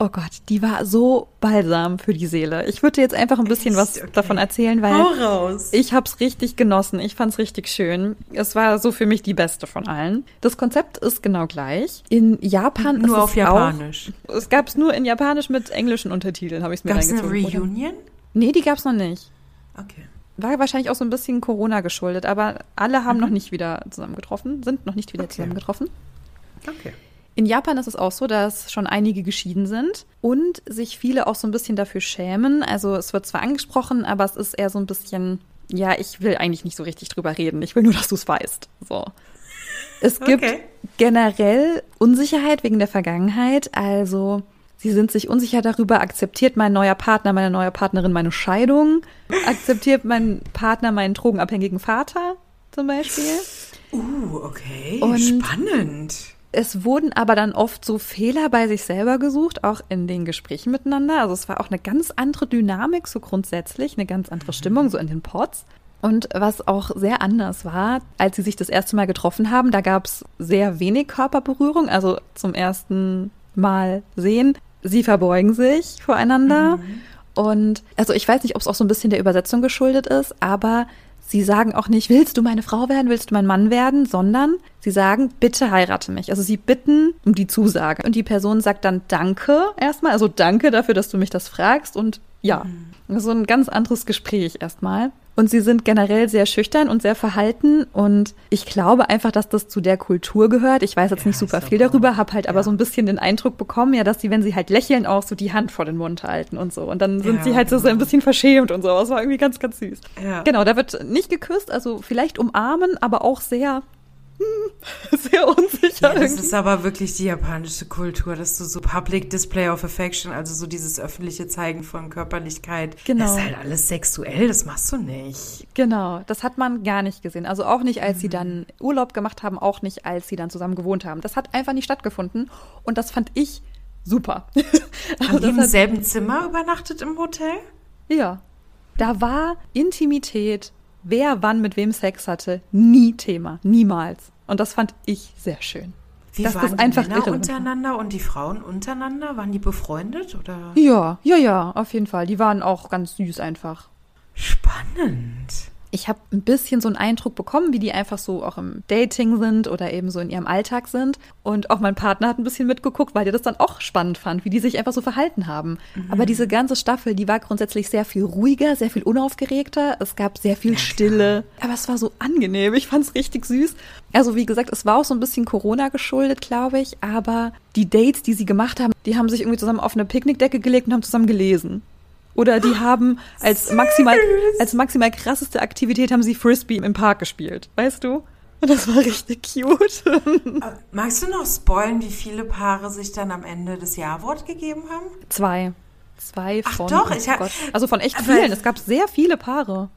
Oh Gott, die war so balsam für die Seele. Ich würde jetzt einfach ein bisschen was okay. davon erzählen, weil ich hab's richtig genossen. Ich fand's richtig schön. Es war so für mich die beste von allen. Das Konzept ist genau gleich. In Japan nur ist auf es Japanisch. Auch, es gab's nur in Japanisch mit englischen Untertiteln, habe ich mir Gab's eine Reunion? Nee, die gab's noch nicht. Okay. War wahrscheinlich auch so ein bisschen Corona geschuldet, aber alle haben mhm. noch nicht wieder zusammengetroffen, sind noch nicht wieder okay. zusammengetroffen. Okay. In Japan ist es auch so, dass schon einige geschieden sind und sich viele auch so ein bisschen dafür schämen. Also es wird zwar angesprochen, aber es ist eher so ein bisschen, ja, ich will eigentlich nicht so richtig drüber reden. Ich will nur, dass du es weißt. So. Es gibt okay. generell Unsicherheit wegen der Vergangenheit. Also sie sind sich unsicher darüber, akzeptiert mein neuer Partner, meine neue Partnerin meine Scheidung? Akzeptiert mein Partner meinen drogenabhängigen Vater zum Beispiel? Uh, okay. Und Spannend. Es wurden aber dann oft so Fehler bei sich selber gesucht, auch in den Gesprächen miteinander. Also es war auch eine ganz andere Dynamik so grundsätzlich, eine ganz andere Stimmung so in den Pods. Und was auch sehr anders war, als sie sich das erste Mal getroffen haben, da gab es sehr wenig Körperberührung, also zum ersten Mal sehen. Sie verbeugen sich voreinander. Mhm. Und also ich weiß nicht, ob es auch so ein bisschen der Übersetzung geschuldet ist, aber Sie sagen auch nicht, willst du meine Frau werden, willst du mein Mann werden, sondern sie sagen, bitte heirate mich. Also sie bitten um die Zusage. Und die Person sagt dann Danke erstmal, also danke dafür, dass du mich das fragst und ja. Mhm. So ein ganz anderes Gespräch erstmal. Und sie sind generell sehr schüchtern und sehr verhalten. Und ich glaube einfach, dass das zu der Kultur gehört. Ich weiß jetzt ja, nicht super viel darüber, habe halt ja. aber so ein bisschen den Eindruck bekommen, ja, dass sie, wenn sie halt lächeln, auch so die Hand vor den Mund halten und so. Und dann sind ja, sie halt so, so ein bisschen verschämt und so. Das war irgendwie ganz, ganz süß. Genau, da wird nicht geküsst, also vielleicht umarmen, aber auch sehr sehr unsicher. Ja, das ist aber wirklich die japanische Kultur, dass du so Public Display of Affection, also so dieses öffentliche Zeigen von Körperlichkeit, genau. das ist halt alles sexuell, das machst du nicht. Genau, das hat man gar nicht gesehen. Also auch nicht, als mhm. sie dann Urlaub gemacht haben, auch nicht, als sie dann zusammen gewohnt haben. Das hat einfach nicht stattgefunden und das fand ich super. also haben die im selben Zimmer übernachtet im Hotel? Ja. Da war Intimität, wer wann mit wem Sex hatte, nie Thema. Niemals. Und das fand ich sehr schön. Wie dass waren das einfach die Männer untereinander und die Frauen untereinander? Waren die befreundet oder? Ja, ja, ja, auf jeden Fall. Die waren auch ganz süß einfach. Spannend ich habe ein bisschen so einen Eindruck bekommen, wie die einfach so auch im Dating sind oder eben so in ihrem Alltag sind. Und auch mein Partner hat ein bisschen mitgeguckt, weil der das dann auch spannend fand, wie die sich einfach so verhalten haben. Mhm. Aber diese ganze Staffel, die war grundsätzlich sehr viel ruhiger, sehr viel unaufgeregter. Es gab sehr viel Stille. Aber es war so angenehm. Ich fand es richtig süß. Also wie gesagt, es war auch so ein bisschen Corona geschuldet, glaube ich. Aber die Dates, die sie gemacht haben, die haben sich irgendwie zusammen auf eine Picknickdecke gelegt und haben zusammen gelesen. Oder die haben als maximal, als maximal krasseste Aktivität haben sie Frisbee im Park gespielt. Weißt du? Und das war richtig cute. Magst du noch spoilen, wie viele Paare sich dann am Ende das Ja-Wort gegeben haben? Zwei. Zwei von. Ach doch, ich habe. Also von echt vielen. Es gab sehr viele Paare.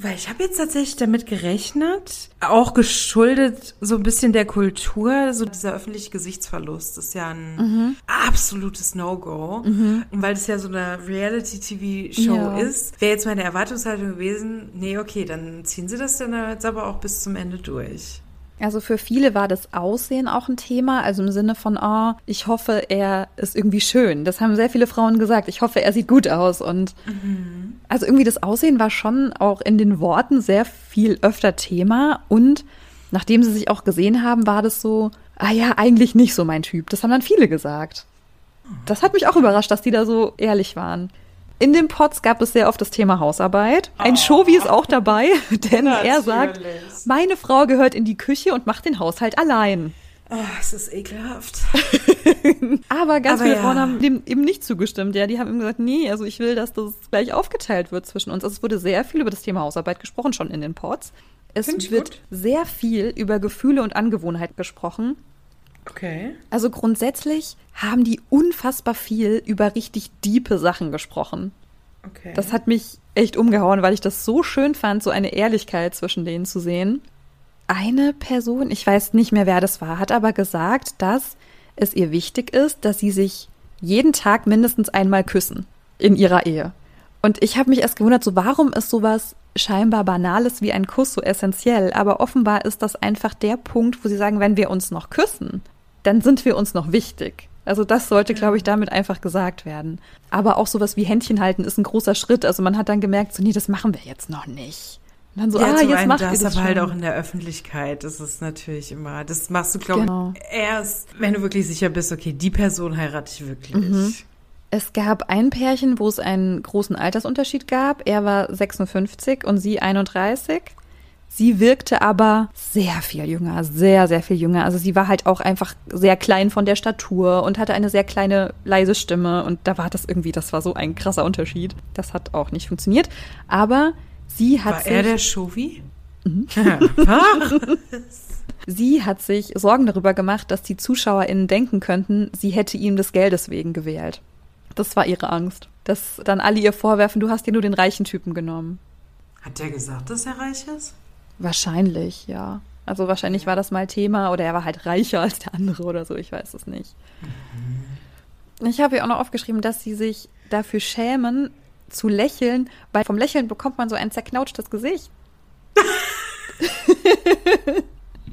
Weil ich habe jetzt tatsächlich damit gerechnet, auch geschuldet so ein bisschen der Kultur, so dieser öffentliche Gesichtsverlust ist ja ein mhm. absolutes No-Go. Mhm. Und weil es ja so eine Reality-TV-Show ja. ist, wäre jetzt meine Erwartungshaltung gewesen, nee, okay, dann ziehen sie das dann jetzt aber auch bis zum Ende durch. Also für viele war das Aussehen auch ein Thema, also im Sinne von, oh, ich hoffe, er ist irgendwie schön. Das haben sehr viele Frauen gesagt. Ich hoffe, er sieht gut aus. Und mhm. also irgendwie das Aussehen war schon auch in den Worten sehr viel öfter Thema. Und nachdem sie sich auch gesehen haben, war das so, ah ja, eigentlich nicht so mein Typ. Das haben dann viele gesagt. Das hat mich auch überrascht, dass die da so ehrlich waren. In den Pots gab es sehr oft das Thema Hausarbeit. Ein oh. Shovi ist auch dabei, denn Natürlich. er sagt, meine Frau gehört in die Küche und macht den Haushalt allein. Oh, es ist ekelhaft. Aber ganz Aber viele ja. Frauen haben dem eben nicht zugestimmt. Ja, die haben ihm gesagt, nee, also ich will, dass das gleich aufgeteilt wird zwischen uns. Also es wurde sehr viel über das Thema Hausarbeit gesprochen, schon in den Pots. Es wird gut. sehr viel über Gefühle und Angewohnheit gesprochen. Okay. Also grundsätzlich haben die unfassbar viel über richtig diepe Sachen gesprochen. Okay. Das hat mich echt umgehauen, weil ich das so schön fand, so eine Ehrlichkeit zwischen denen zu sehen. Eine Person, ich weiß nicht mehr, wer das war, hat aber gesagt, dass es ihr wichtig ist, dass sie sich jeden Tag mindestens einmal küssen in ihrer Ehe. Und ich habe mich erst gewundert, so warum ist sowas scheinbar Banales wie ein Kuss so essentiell? Aber offenbar ist das einfach der Punkt, wo sie sagen, wenn wir uns noch küssen, dann sind wir uns noch wichtig. Also das sollte, glaube ich, damit einfach gesagt werden. Aber auch sowas wie Händchen halten ist ein großer Schritt. Also man hat dann gemerkt, so nee, das machen wir jetzt noch nicht. Und dann so, ja, ah, jetzt macht das, ihr das aber halt auch in der Öffentlichkeit. Das ist natürlich immer, das machst du, glaube Genau. ich, erst, wenn du wirklich sicher bist, okay, die Person heirate ich wirklich. Mhm. Es gab ein Pärchen, wo es einen großen Altersunterschied gab. Er war 56 und sie 31. Sie wirkte aber sehr viel jünger, sehr, sehr viel jünger. Also sie war halt auch einfach sehr klein von der Statur und hatte eine sehr kleine, leise Stimme. Und da war das irgendwie, das war so ein krasser Unterschied. Das hat auch nicht funktioniert. Aber sie hat War sich. er der Shovi? Mhm. Sie hat sich Sorgen darüber gemacht, dass die ZuschauerInnen denken könnten, sie hätte ihm des Geldes wegen gewählt. Das war ihre Angst. Dass dann alle ihr vorwerfen, du hast dir nur den reichen Typen genommen. Hat der gesagt, dass er reich ist? Wahrscheinlich, ja. Also wahrscheinlich war das mal Thema oder er war halt reicher als der andere oder so, ich weiß es nicht. Ich habe ihr auch noch aufgeschrieben, dass sie sich dafür schämen, zu lächeln, weil vom Lächeln bekommt man so ein zerknautschtes Gesicht.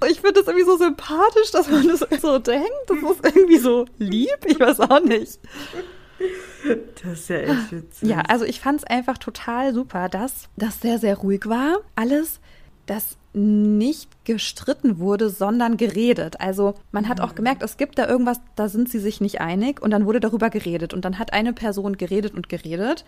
ich finde das irgendwie so sympathisch, dass man das so denkt. Das ist irgendwie so lieb, ich weiß auch nicht. Das ist ja echt witzig. Ja, also ich fand es einfach total super, dass das sehr, sehr ruhig war. Alles, dass nicht gestritten wurde, sondern geredet. Also man hat auch gemerkt, es gibt da irgendwas, da sind sie sich nicht einig und dann wurde darüber geredet. Und dann hat eine Person geredet und geredet.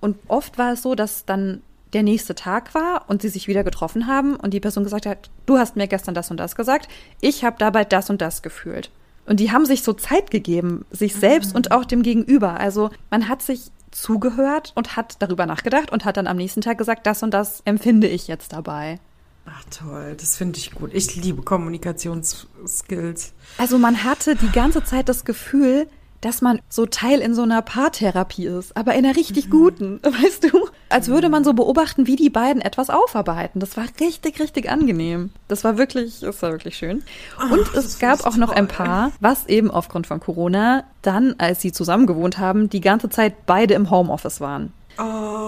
Und oft war es so, dass dann der nächste Tag war und sie sich wieder getroffen haben und die Person gesagt hat, du hast mir gestern das und das gesagt, ich habe dabei das und das gefühlt. Und die haben sich so Zeit gegeben, sich selbst und auch dem Gegenüber. Also man hat sich zugehört und hat darüber nachgedacht und hat dann am nächsten Tag gesagt, das und das empfinde ich jetzt dabei. Ach toll, das finde ich gut. Ich liebe Kommunikationsskills. Also man hatte die ganze Zeit das Gefühl, dass man so Teil in so einer Paartherapie ist, aber in einer richtig guten, weißt du? Als würde man so beobachten, wie die beiden etwas aufarbeiten. Das war richtig, richtig angenehm. Das war wirklich, das war wirklich schön. Und Ach, es gab auch noch ein toll. Paar, was eben aufgrund von Corona dann, als sie zusammen gewohnt haben, die ganze Zeit beide im Homeoffice waren. Oh.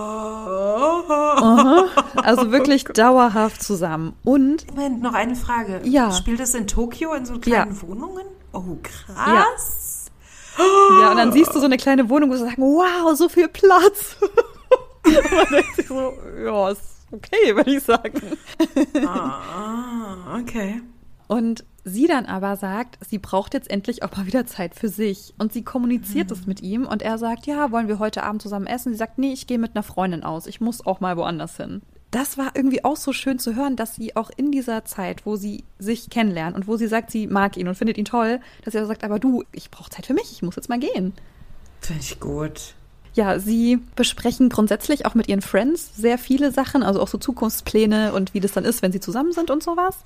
Also wirklich dauerhaft zusammen. Und Moment, noch eine Frage. Ja. Spielt das in Tokio in so kleinen Wohnungen? Oh, krass. Ja, und dann siehst du so eine kleine Wohnung, wo sie sagen, wow, so viel Platz. und man denkt sich so, ja, ist okay, würde ich sagen. Ah, okay. Und sie dann aber sagt, sie braucht jetzt endlich auch mal wieder Zeit für sich. Und sie kommuniziert es mit ihm und er sagt, ja, wollen wir heute Abend zusammen essen? Sie sagt, nee, ich gehe mit einer Freundin aus. Ich muss auch mal woanders hin. Das war irgendwie auch so schön zu hören, dass sie auch in dieser Zeit, wo sie sich kennenlernen und wo sie sagt, sie mag ihn und findet ihn toll, dass sie aber sagt, aber du, ich brauche Zeit für mich, ich muss jetzt mal gehen. Finde ich gut. Ja, sie besprechen grundsätzlich auch mit ihren Friends sehr viele Sachen, also auch so Zukunftspläne und wie das dann ist, wenn sie zusammen sind und sowas.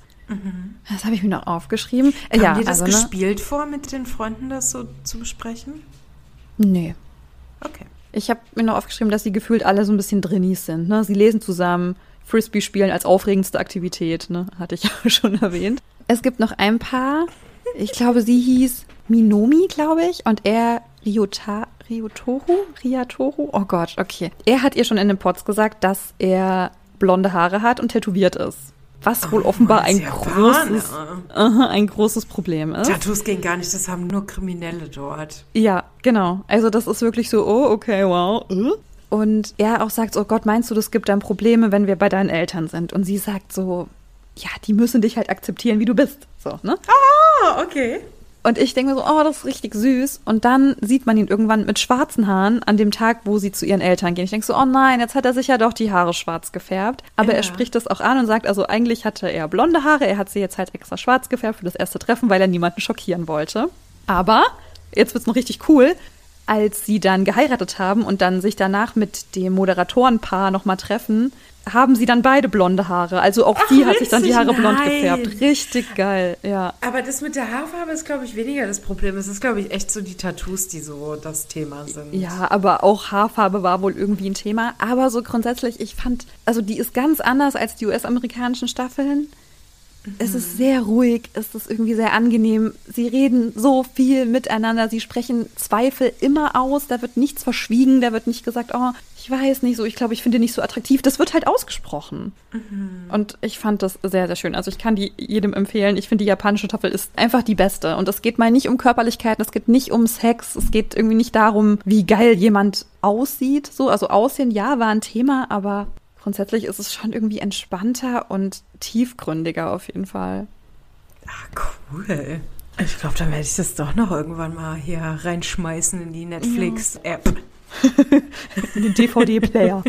Das habe ich mir noch aufgeschrieben. Haben ja, dir das also, ne? gespielt vor, mit den Freunden das so zu besprechen? Nee. Okay. Ich habe mir noch aufgeschrieben, dass sie gefühlt alle so ein bisschen Drinnies sind. Ne? Sie lesen zusammen, Frisbee spielen als aufregendste Aktivität, ne? hatte ich ja schon erwähnt. Es gibt noch ein paar, ich glaube, sie hieß Minomi, glaube ich, und er Ryota, Ryotoru, Ryatoru, oh Gott, okay. Er hat ihr schon in den Pods gesagt, dass er blonde Haare hat und tätowiert ist. Was wohl offenbar ein großes, aha, ein großes Problem ist. Tattoos gehen gar nicht, das haben nur Kriminelle dort. Ja, genau. Also das ist wirklich so, oh, okay, wow. Und er auch sagt, oh Gott, meinst du, das gibt dann Probleme, wenn wir bei deinen Eltern sind? Und sie sagt so, ja, die müssen dich halt akzeptieren, wie du bist. So, ne? Ah, okay. Und ich denke mir so, oh, das ist richtig süß. Und dann sieht man ihn irgendwann mit schwarzen Haaren an dem Tag, wo sie zu ihren Eltern gehen. Ich denke so, oh nein, jetzt hat er sich ja doch die Haare schwarz gefärbt. Aber Ja. er spricht das auch an und sagt, also eigentlich hatte er blonde Haare, er hat sie jetzt halt extra schwarz gefärbt für das erste Treffen, weil er niemanden schockieren wollte. Aber, jetzt wird's noch richtig cool, als sie dann geheiratet haben und dann sich danach mit dem Moderatorenpaar nochmal treffen, haben sie dann beide blonde Haare. Also auch Ach, sie hat sich dann die Haare blond nein. gefärbt. Richtig geil, ja. Aber das mit der Haarfarbe ist, glaube ich, weniger das Problem. Es ist, glaube ich, echt so die Tattoos, die so das Thema sind. Ja, aber auch Haarfarbe war wohl irgendwie ein Thema. Aber so grundsätzlich, ich fand, also die ist ganz anders als die US-amerikanischen Staffeln. Es ist sehr ruhig, es ist irgendwie sehr angenehm. Sie reden so viel miteinander, sie sprechen Zweifel immer aus, da wird nichts verschwiegen, da wird nicht gesagt, oh, ich weiß nicht so, ich glaube, ich finde nicht so attraktiv. Das wird halt ausgesprochen. Mhm. Und ich fand das sehr, sehr schön. Also ich kann die jedem empfehlen. Ich finde, die japanische Staffel ist einfach die beste. Und es geht mal nicht um Körperlichkeiten, es geht nicht um Sex, es geht irgendwie nicht darum, wie geil jemand aussieht. So, also Aussehen, ja, war ein Thema, aber grundsätzlich ist es schon irgendwie entspannter und tiefgründiger auf jeden Fall. Ah, cool. Ich glaube, dann werde ich das doch noch irgendwann mal hier reinschmeißen in die Netflix-App. Ja. in den DVD-Player.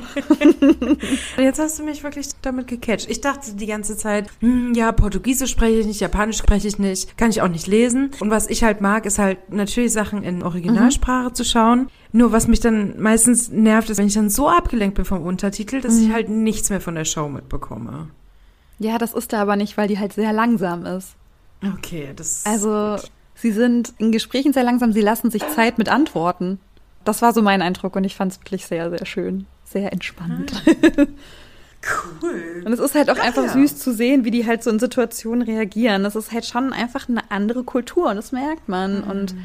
Jetzt hast du mich wirklich damit gecatcht. Ich dachte die ganze Zeit, hm, ja, Portugiesisch spreche ich nicht, Japanisch spreche ich nicht, kann ich auch nicht lesen. Und was ich halt mag, ist halt natürlich Sachen in Originalsprache mhm. zu schauen. Nur was mich dann meistens nervt, ist, wenn ich dann so abgelenkt bin vom Untertitel, dass mhm. ich halt nichts mehr von der Show mitbekomme. Ja, das ist da aber nicht, weil die halt sehr langsam ist. Okay, das. Also, sie sind in Gesprächen sehr langsam, sie lassen sich Zeit mit Antworten. Das war so mein Eindruck und ich fand es wirklich sehr, sehr schön. Sehr entspannt. Ah. Cool. Und es ist halt auch ja, einfach ja. süß zu sehen, wie die halt so in Situationen reagieren. Das ist halt schon einfach eine andere Kultur und das merkt man. Mhm. Und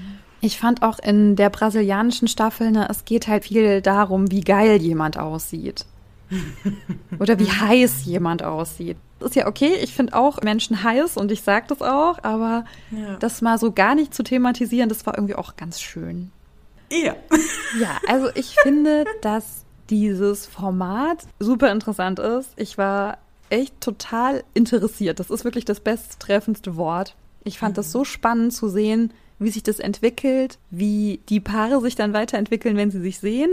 ich fand auch in der brasilianischen Staffel, ne, es geht halt viel darum, wie geil jemand aussieht. Oder wie heiß jemand aussieht. Das ist ja okay, ich finde auch Menschen heiß und ich sage das auch, aber ja. das mal so gar nicht zu thematisieren, das war irgendwie auch ganz schön. Ja. Ja, also ich finde, dass dieses Format super interessant ist. Ich war echt total interessiert. Das ist wirklich das besttreffendste Wort. Ich fand mhm. das so spannend zu sehen, wie sich das entwickelt, wie die Paare sich dann weiterentwickeln, wenn sie sich sehen.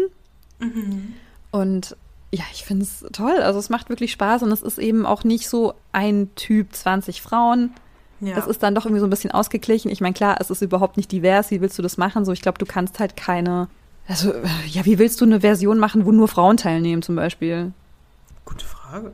Mhm. Und ja, ich finde es toll. Also es macht wirklich Spaß und es ist eben auch nicht so ein Typ 20 Frauen, ja. Das ist dann doch irgendwie so ein bisschen ausgeglichen. Ich meine, klar, es ist überhaupt nicht divers. Wie willst du das machen? So, ich glaube, du kannst halt keine. Also, ja, wie willst du eine Version machen, wo nur Frauen teilnehmen, zum Beispiel? Gute Frage.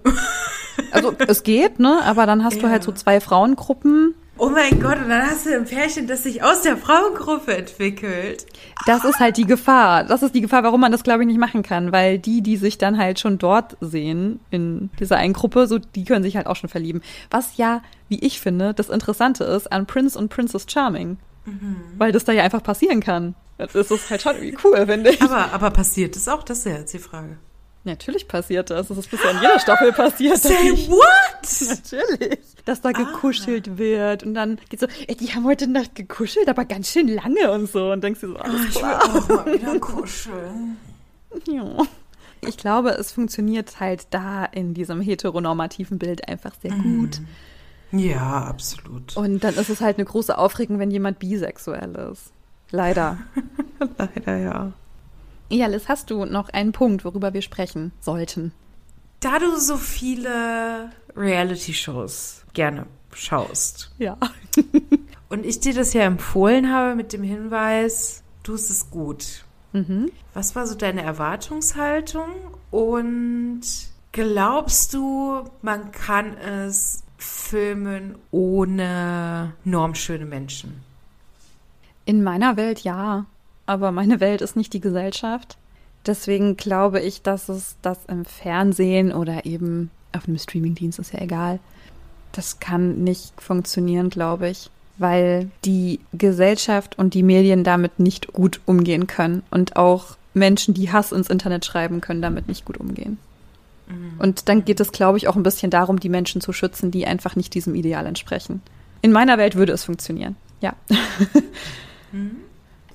Also, es geht, ne? Aber dann hast ja. du halt so zwei Frauengruppen Oh mein Gott, und dann hast du ein Pärchen, das sich aus der Frauengruppe entwickelt. Das ist halt die Gefahr. Das ist die Gefahr, warum man das, glaube ich, nicht machen kann. Weil die, die sich dann halt schon dort sehen, in dieser einen Gruppe, so, die können sich halt auch schon verlieben. Was ja, wie ich finde, das Interessante ist an Prince und Princess Charming. Mhm. Weil das da ja einfach passieren kann. Das ist halt schon irgendwie cool, finde ich. Aber, aber passiert das auch? Das ist ja jetzt die Frage. Natürlich passiert das. Das ist bisher in jeder Staffel passiert. Say what? Natürlich. Dass da gekuschelt ah. wird und dann geht so, ey, die haben heute Nacht gekuschelt, aber ganz schön lange und so. Und denkst du so, alles ah, ich will auch mal wieder kuscheln. Ja. Ich glaube, es funktioniert halt da in diesem heteronormativen Bild einfach sehr mm. gut. Ja, absolut. Und dann ist es halt eine große Aufregung, wenn jemand bisexuell ist. Leider. Leider, ja. Ja, Liz, hast du noch einen Punkt, worüber wir sprechen sollten? Da du so viele Reality-Shows gerne schaust. Ja. und ich dir das ja empfohlen habe mit dem Hinweis, du es ist gut. Mhm. Was war so deine Erwartungshaltung? Und glaubst du, man kann es filmen ohne normschöne Menschen? In meiner Welt ja aber meine Welt ist nicht die Gesellschaft. Deswegen glaube ich, dass es das im Fernsehen oder eben auf einem Streamingdienst ist ja egal. Das kann nicht funktionieren, glaube ich, weil die Gesellschaft und die Medien damit nicht gut umgehen können und auch Menschen, die Hass ins Internet schreiben, können damit nicht gut umgehen. Mhm. Und dann geht es, glaube ich, auch ein bisschen darum, die Menschen zu schützen, die einfach nicht diesem Ideal entsprechen. In meiner Welt würde es funktionieren, ja. Mhm.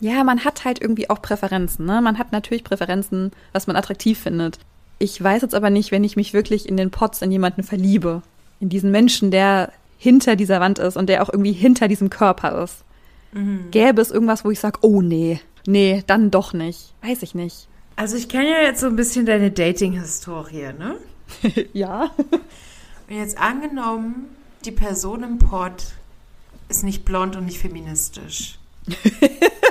Ja, man hat halt irgendwie auch Präferenzen. Ne? Man hat natürlich Präferenzen, was man attraktiv findet. Ich weiß jetzt aber nicht, wenn ich mich wirklich in den Pots in jemanden verliebe. In diesen Menschen, der hinter dieser Wand ist und der auch irgendwie hinter diesem Körper ist. Mhm. Gäbe es irgendwas, wo ich sage, oh nee, nee, dann doch nicht. Weiß ich nicht. Also ich kenne ja jetzt so ein bisschen deine Dating-Historie, ne? ja. Und jetzt angenommen, die Person im Pod ist nicht blond und nicht feministisch.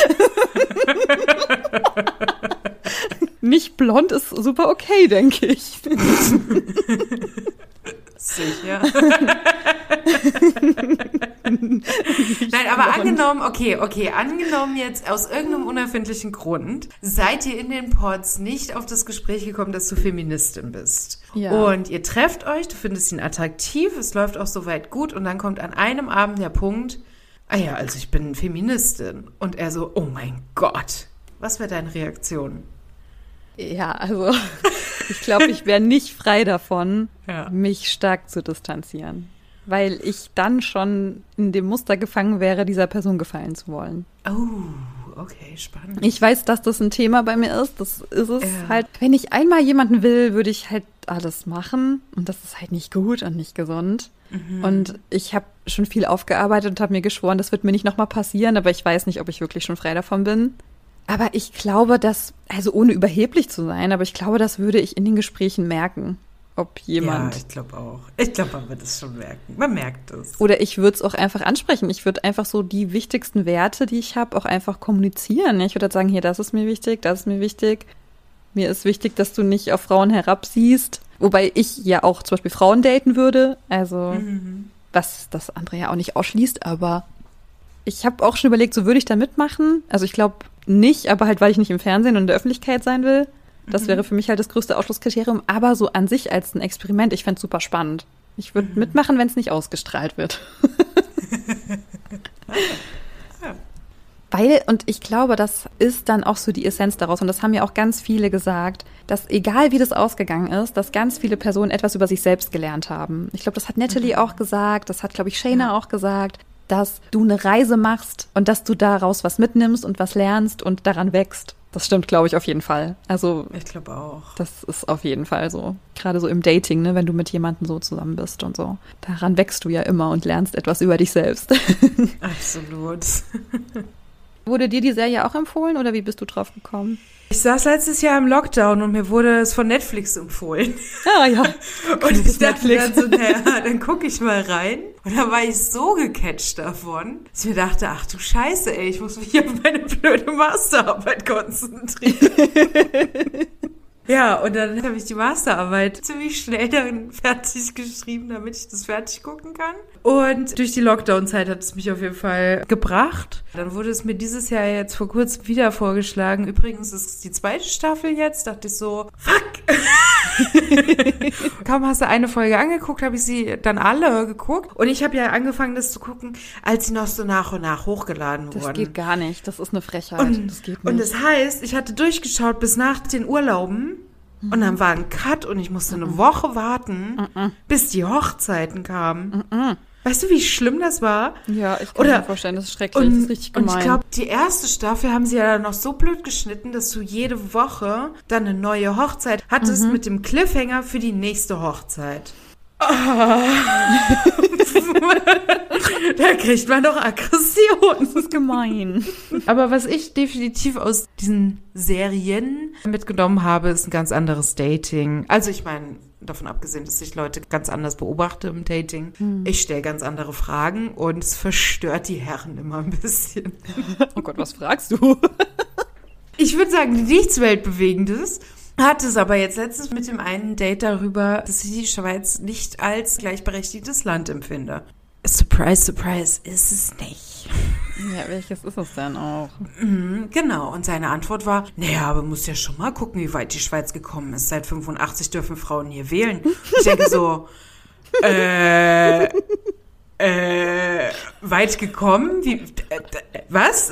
Nicht blond ist super okay, denke ich. Sicher. Nein, aber angenommen, okay, okay, angenommen jetzt aus irgendeinem unerfindlichen Grund seid ihr in den Pods nicht auf das Gespräch gekommen, dass du Feministin bist. Ja. Und ihr trefft euch, du findest ihn attraktiv, es läuft auch soweit gut und dann kommt an einem Abend der Punkt, ah ja, also ich bin Feministin. Und er so, oh mein Gott. Was wäre deine Reaktion? Ja, also ich glaube, ich wäre nicht frei davon, Ja. mich stark zu distanzieren. Weil ich dann schon in dem Muster gefangen wäre, dieser Person gefallen zu wollen. Oh, okay, spannend. Ich weiß, dass das ein Thema bei mir ist. Das ist es Ja. halt. Wenn ich einmal jemanden will, würde ich halt alles machen. Und das ist halt nicht gut und nicht gesund. Und ich habe schon viel aufgearbeitet und habe mir geschworen, das wird mir nicht nochmal passieren. Aber ich weiß nicht, ob ich wirklich schon frei davon bin. Aber ich glaube, dass, also ohne überheblich zu sein, aber ich glaube, das würde ich in den Gesprächen merken, ob jemand. Ja, ich glaube auch. Ich glaube, man wird es schon merken. Man merkt es. Oder ich würde es auch einfach ansprechen. Ich würde einfach so die wichtigsten Werte, die ich habe, auch einfach kommunizieren. Ich würde halt sagen, hier, das ist mir wichtig, das ist mir wichtig. Mir ist wichtig, dass du nicht auf Frauen herabsiehst. Wobei ich ja auch zum Beispiel Frauen daten würde. Also, was das andere ja auch nicht ausschließt. Aber ich habe auch schon überlegt, so würde ich da mitmachen. Also ich glaube nicht, aber halt, weil ich nicht im Fernsehen und in der Öffentlichkeit sein will. Das wäre für mich halt das größte Ausschlusskriterium. Aber so an sich als ein Experiment, ich fände super spannend. Ich würde mitmachen, wenn es nicht ausgestrahlt wird. Weil, und ich glaube, das ist dann auch so die Essenz daraus, und das haben ja auch ganz viele gesagt, dass egal wie das ausgegangen ist, dass ganz viele Personen etwas über sich selbst gelernt haben. Ich glaube, das hat Natalie auch gesagt, das hat, glaube ich, Shayna auch gesagt, dass du eine Reise machst und dass du daraus was mitnimmst und was lernst und daran wächst. Das stimmt, glaube ich, auf jeden Fall. Also, Ich glaube auch. das ist auf jeden Fall so. Gerade so im Dating, ne, wenn du mit jemandem so zusammen bist und so. Daran wächst du ja immer und lernst etwas über dich selbst. Absolut. Wurde dir die Serie auch empfohlen oder wie bist du drauf gekommen? Ich saß letztes Jahr im Lockdown und mir wurde es von Netflix empfohlen. Ah ja. Und ich dachte dann so, naja, dann gucke ich mal rein. Und dann war ich so gecatcht davon, dass ich mir dachte, ach du Scheiße, ey, ich muss mich hier auf meine blöde Masterarbeit konzentrieren. ja, und dann habe ich die Masterarbeit ziemlich schnell dann fertig geschrieben, damit ich das fertig gucken kann. Und durch die Lockdown-Zeit hat es mich auf jeden Fall gebracht. Dann wurde es mir dieses Jahr jetzt vor kurzem wieder vorgeschlagen. Übrigens ist es die zweite Staffel jetzt. Dachte ich so, fuck, Kaum hast du eine Folge angeguckt, habe ich sie dann alle geguckt. Und ich habe ja angefangen, das zu gucken, als sie noch so nach und nach hochgeladen Das wurden. geht gar nicht. Das ist eine Frechheit. und, das geht nicht. und das heißt, ich hatte durchgeschaut bis nach den Urlauben. Und dann war ein Cut und ich musste eine Woche warten, bis die Hochzeiten kamen. Weißt du, wie schlimm das war? ja, ich kann Oder- mir vorstellen, das ist schrecklich. Und, das ist richtig und gemein. ich glaube, die erste Staffel haben sie ja dann noch so blöd geschnitten, dass du jede Woche dann eine neue Hochzeit hattest Mhm. mit dem Cliffhanger für die nächste Hochzeit. da kriegt man doch Aggression. das ist gemein. Aber was ich definitiv aus diesen Serien mitgenommen habe, ist ein ganz anderes Dating. Also ich meine, davon abgesehen, dass ich Leute ganz anders beobachte im Dating. Ich stelle ganz andere Fragen und es verstört die Herren immer ein bisschen. Oh Gott, was fragst du? Ich würde sagen, nichts Weltbewegendes. Hatte es aber jetzt letztens mit dem einen Date darüber, dass ich die Schweiz nicht als gleichberechtigtes Land empfinde. Surprise, surprise, ist es nicht. Ja, welches ist es denn auch? Mhm, Genau, und seine Antwort war, naja, aber muss ja schon mal gucken, wie weit die Schweiz gekommen ist. Seit 85 dürfen Frauen hier wählen. Ich denke so, äh, äh, weit gekommen? Wie, äh, was?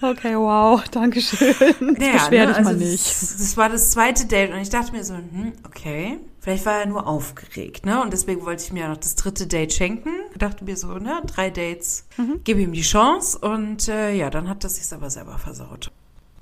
Okay, wow, danke schön. Beschwer dich also mal das- nicht. Das war das zweite Date und ich dachte mir so, hm, okay. Vielleicht war er nur aufgeregt, ne? Und deswegen wollte ich mir noch das dritte Date schenken. Dachte mir so, ne, drei Dates, Mhm. gebe ihm die Chance und äh, ja, dann hat das sich aber selber versaut.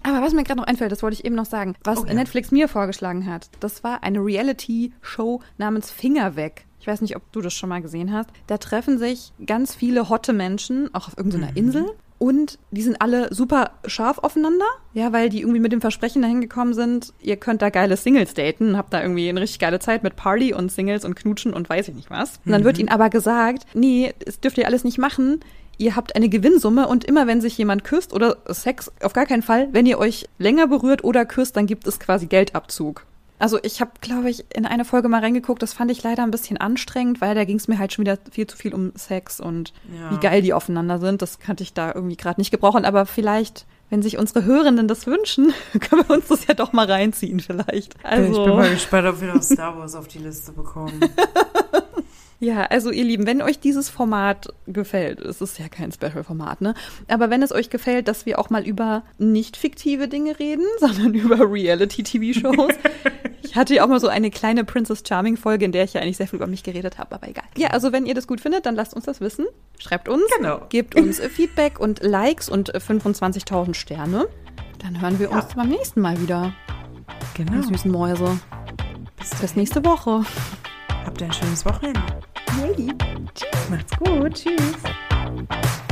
Aber was mir gerade noch einfällt, das wollte ich eben noch sagen, was Oh ja. Netflix mir vorgeschlagen hat, das war eine Reality-Show namens Finger weg. Ich weiß nicht, ob du das schon mal gesehen hast. Da treffen sich ganz viele hotte Menschen, auch auf irgendeiner Mhm. Insel. Und die sind alle super scharf aufeinander, ja, weil die irgendwie mit dem Versprechen dahin gekommen sind, ihr könnt da geile Singles daten, habt da irgendwie eine richtig geile Zeit mit Party und Singles und Knutschen und weiß ich nicht was. Und dann Mhm. wird ihnen aber gesagt, nee, das dürft ihr alles nicht machen. Ihr habt eine Gewinnsumme und immer wenn sich jemand küsst oder Sex, auf gar keinen Fall, wenn ihr euch länger berührt oder küsst, dann gibt es quasi Geldabzug. Also ich habe, glaube ich, in eine Folge mal reingeguckt, das fand ich leider ein bisschen anstrengend, weil da ging es mir halt schon wieder viel zu viel um Sex und Ja. wie geil die aufeinander sind. Das kannte ich da irgendwie gerade nicht gebrauchen, aber vielleicht, wenn sich unsere Hörenden das wünschen, können wir uns das ja doch mal reinziehen vielleicht. Also, Ich bin mal gespannt, ob wir noch Star Wars auf die Liste bekommen. Ja, also ihr Lieben, wenn euch dieses Format gefällt, es ist ja kein Special-Format, ne? Aber wenn es euch gefällt, dass wir auch mal über nicht fiktive Dinge reden, sondern über Reality-TV-Shows. ich hatte ja auch mal so eine kleine Princess Charming-Folge, in der ich ja eigentlich sehr viel über mich geredet habe, aber egal. Ja, also wenn ihr das gut findet, dann lasst uns das wissen. Schreibt uns, Genau. gebt uns Feedback und Likes und äh, 25.000 Sterne. Dann hören wir uns beim nächsten Mal wieder. Genau. Die süßen Mäuse. Bis Bis nächste Woche. Habt ein schönes Wochenende. Yay. Tschüss. Macht's gut. Tschüss.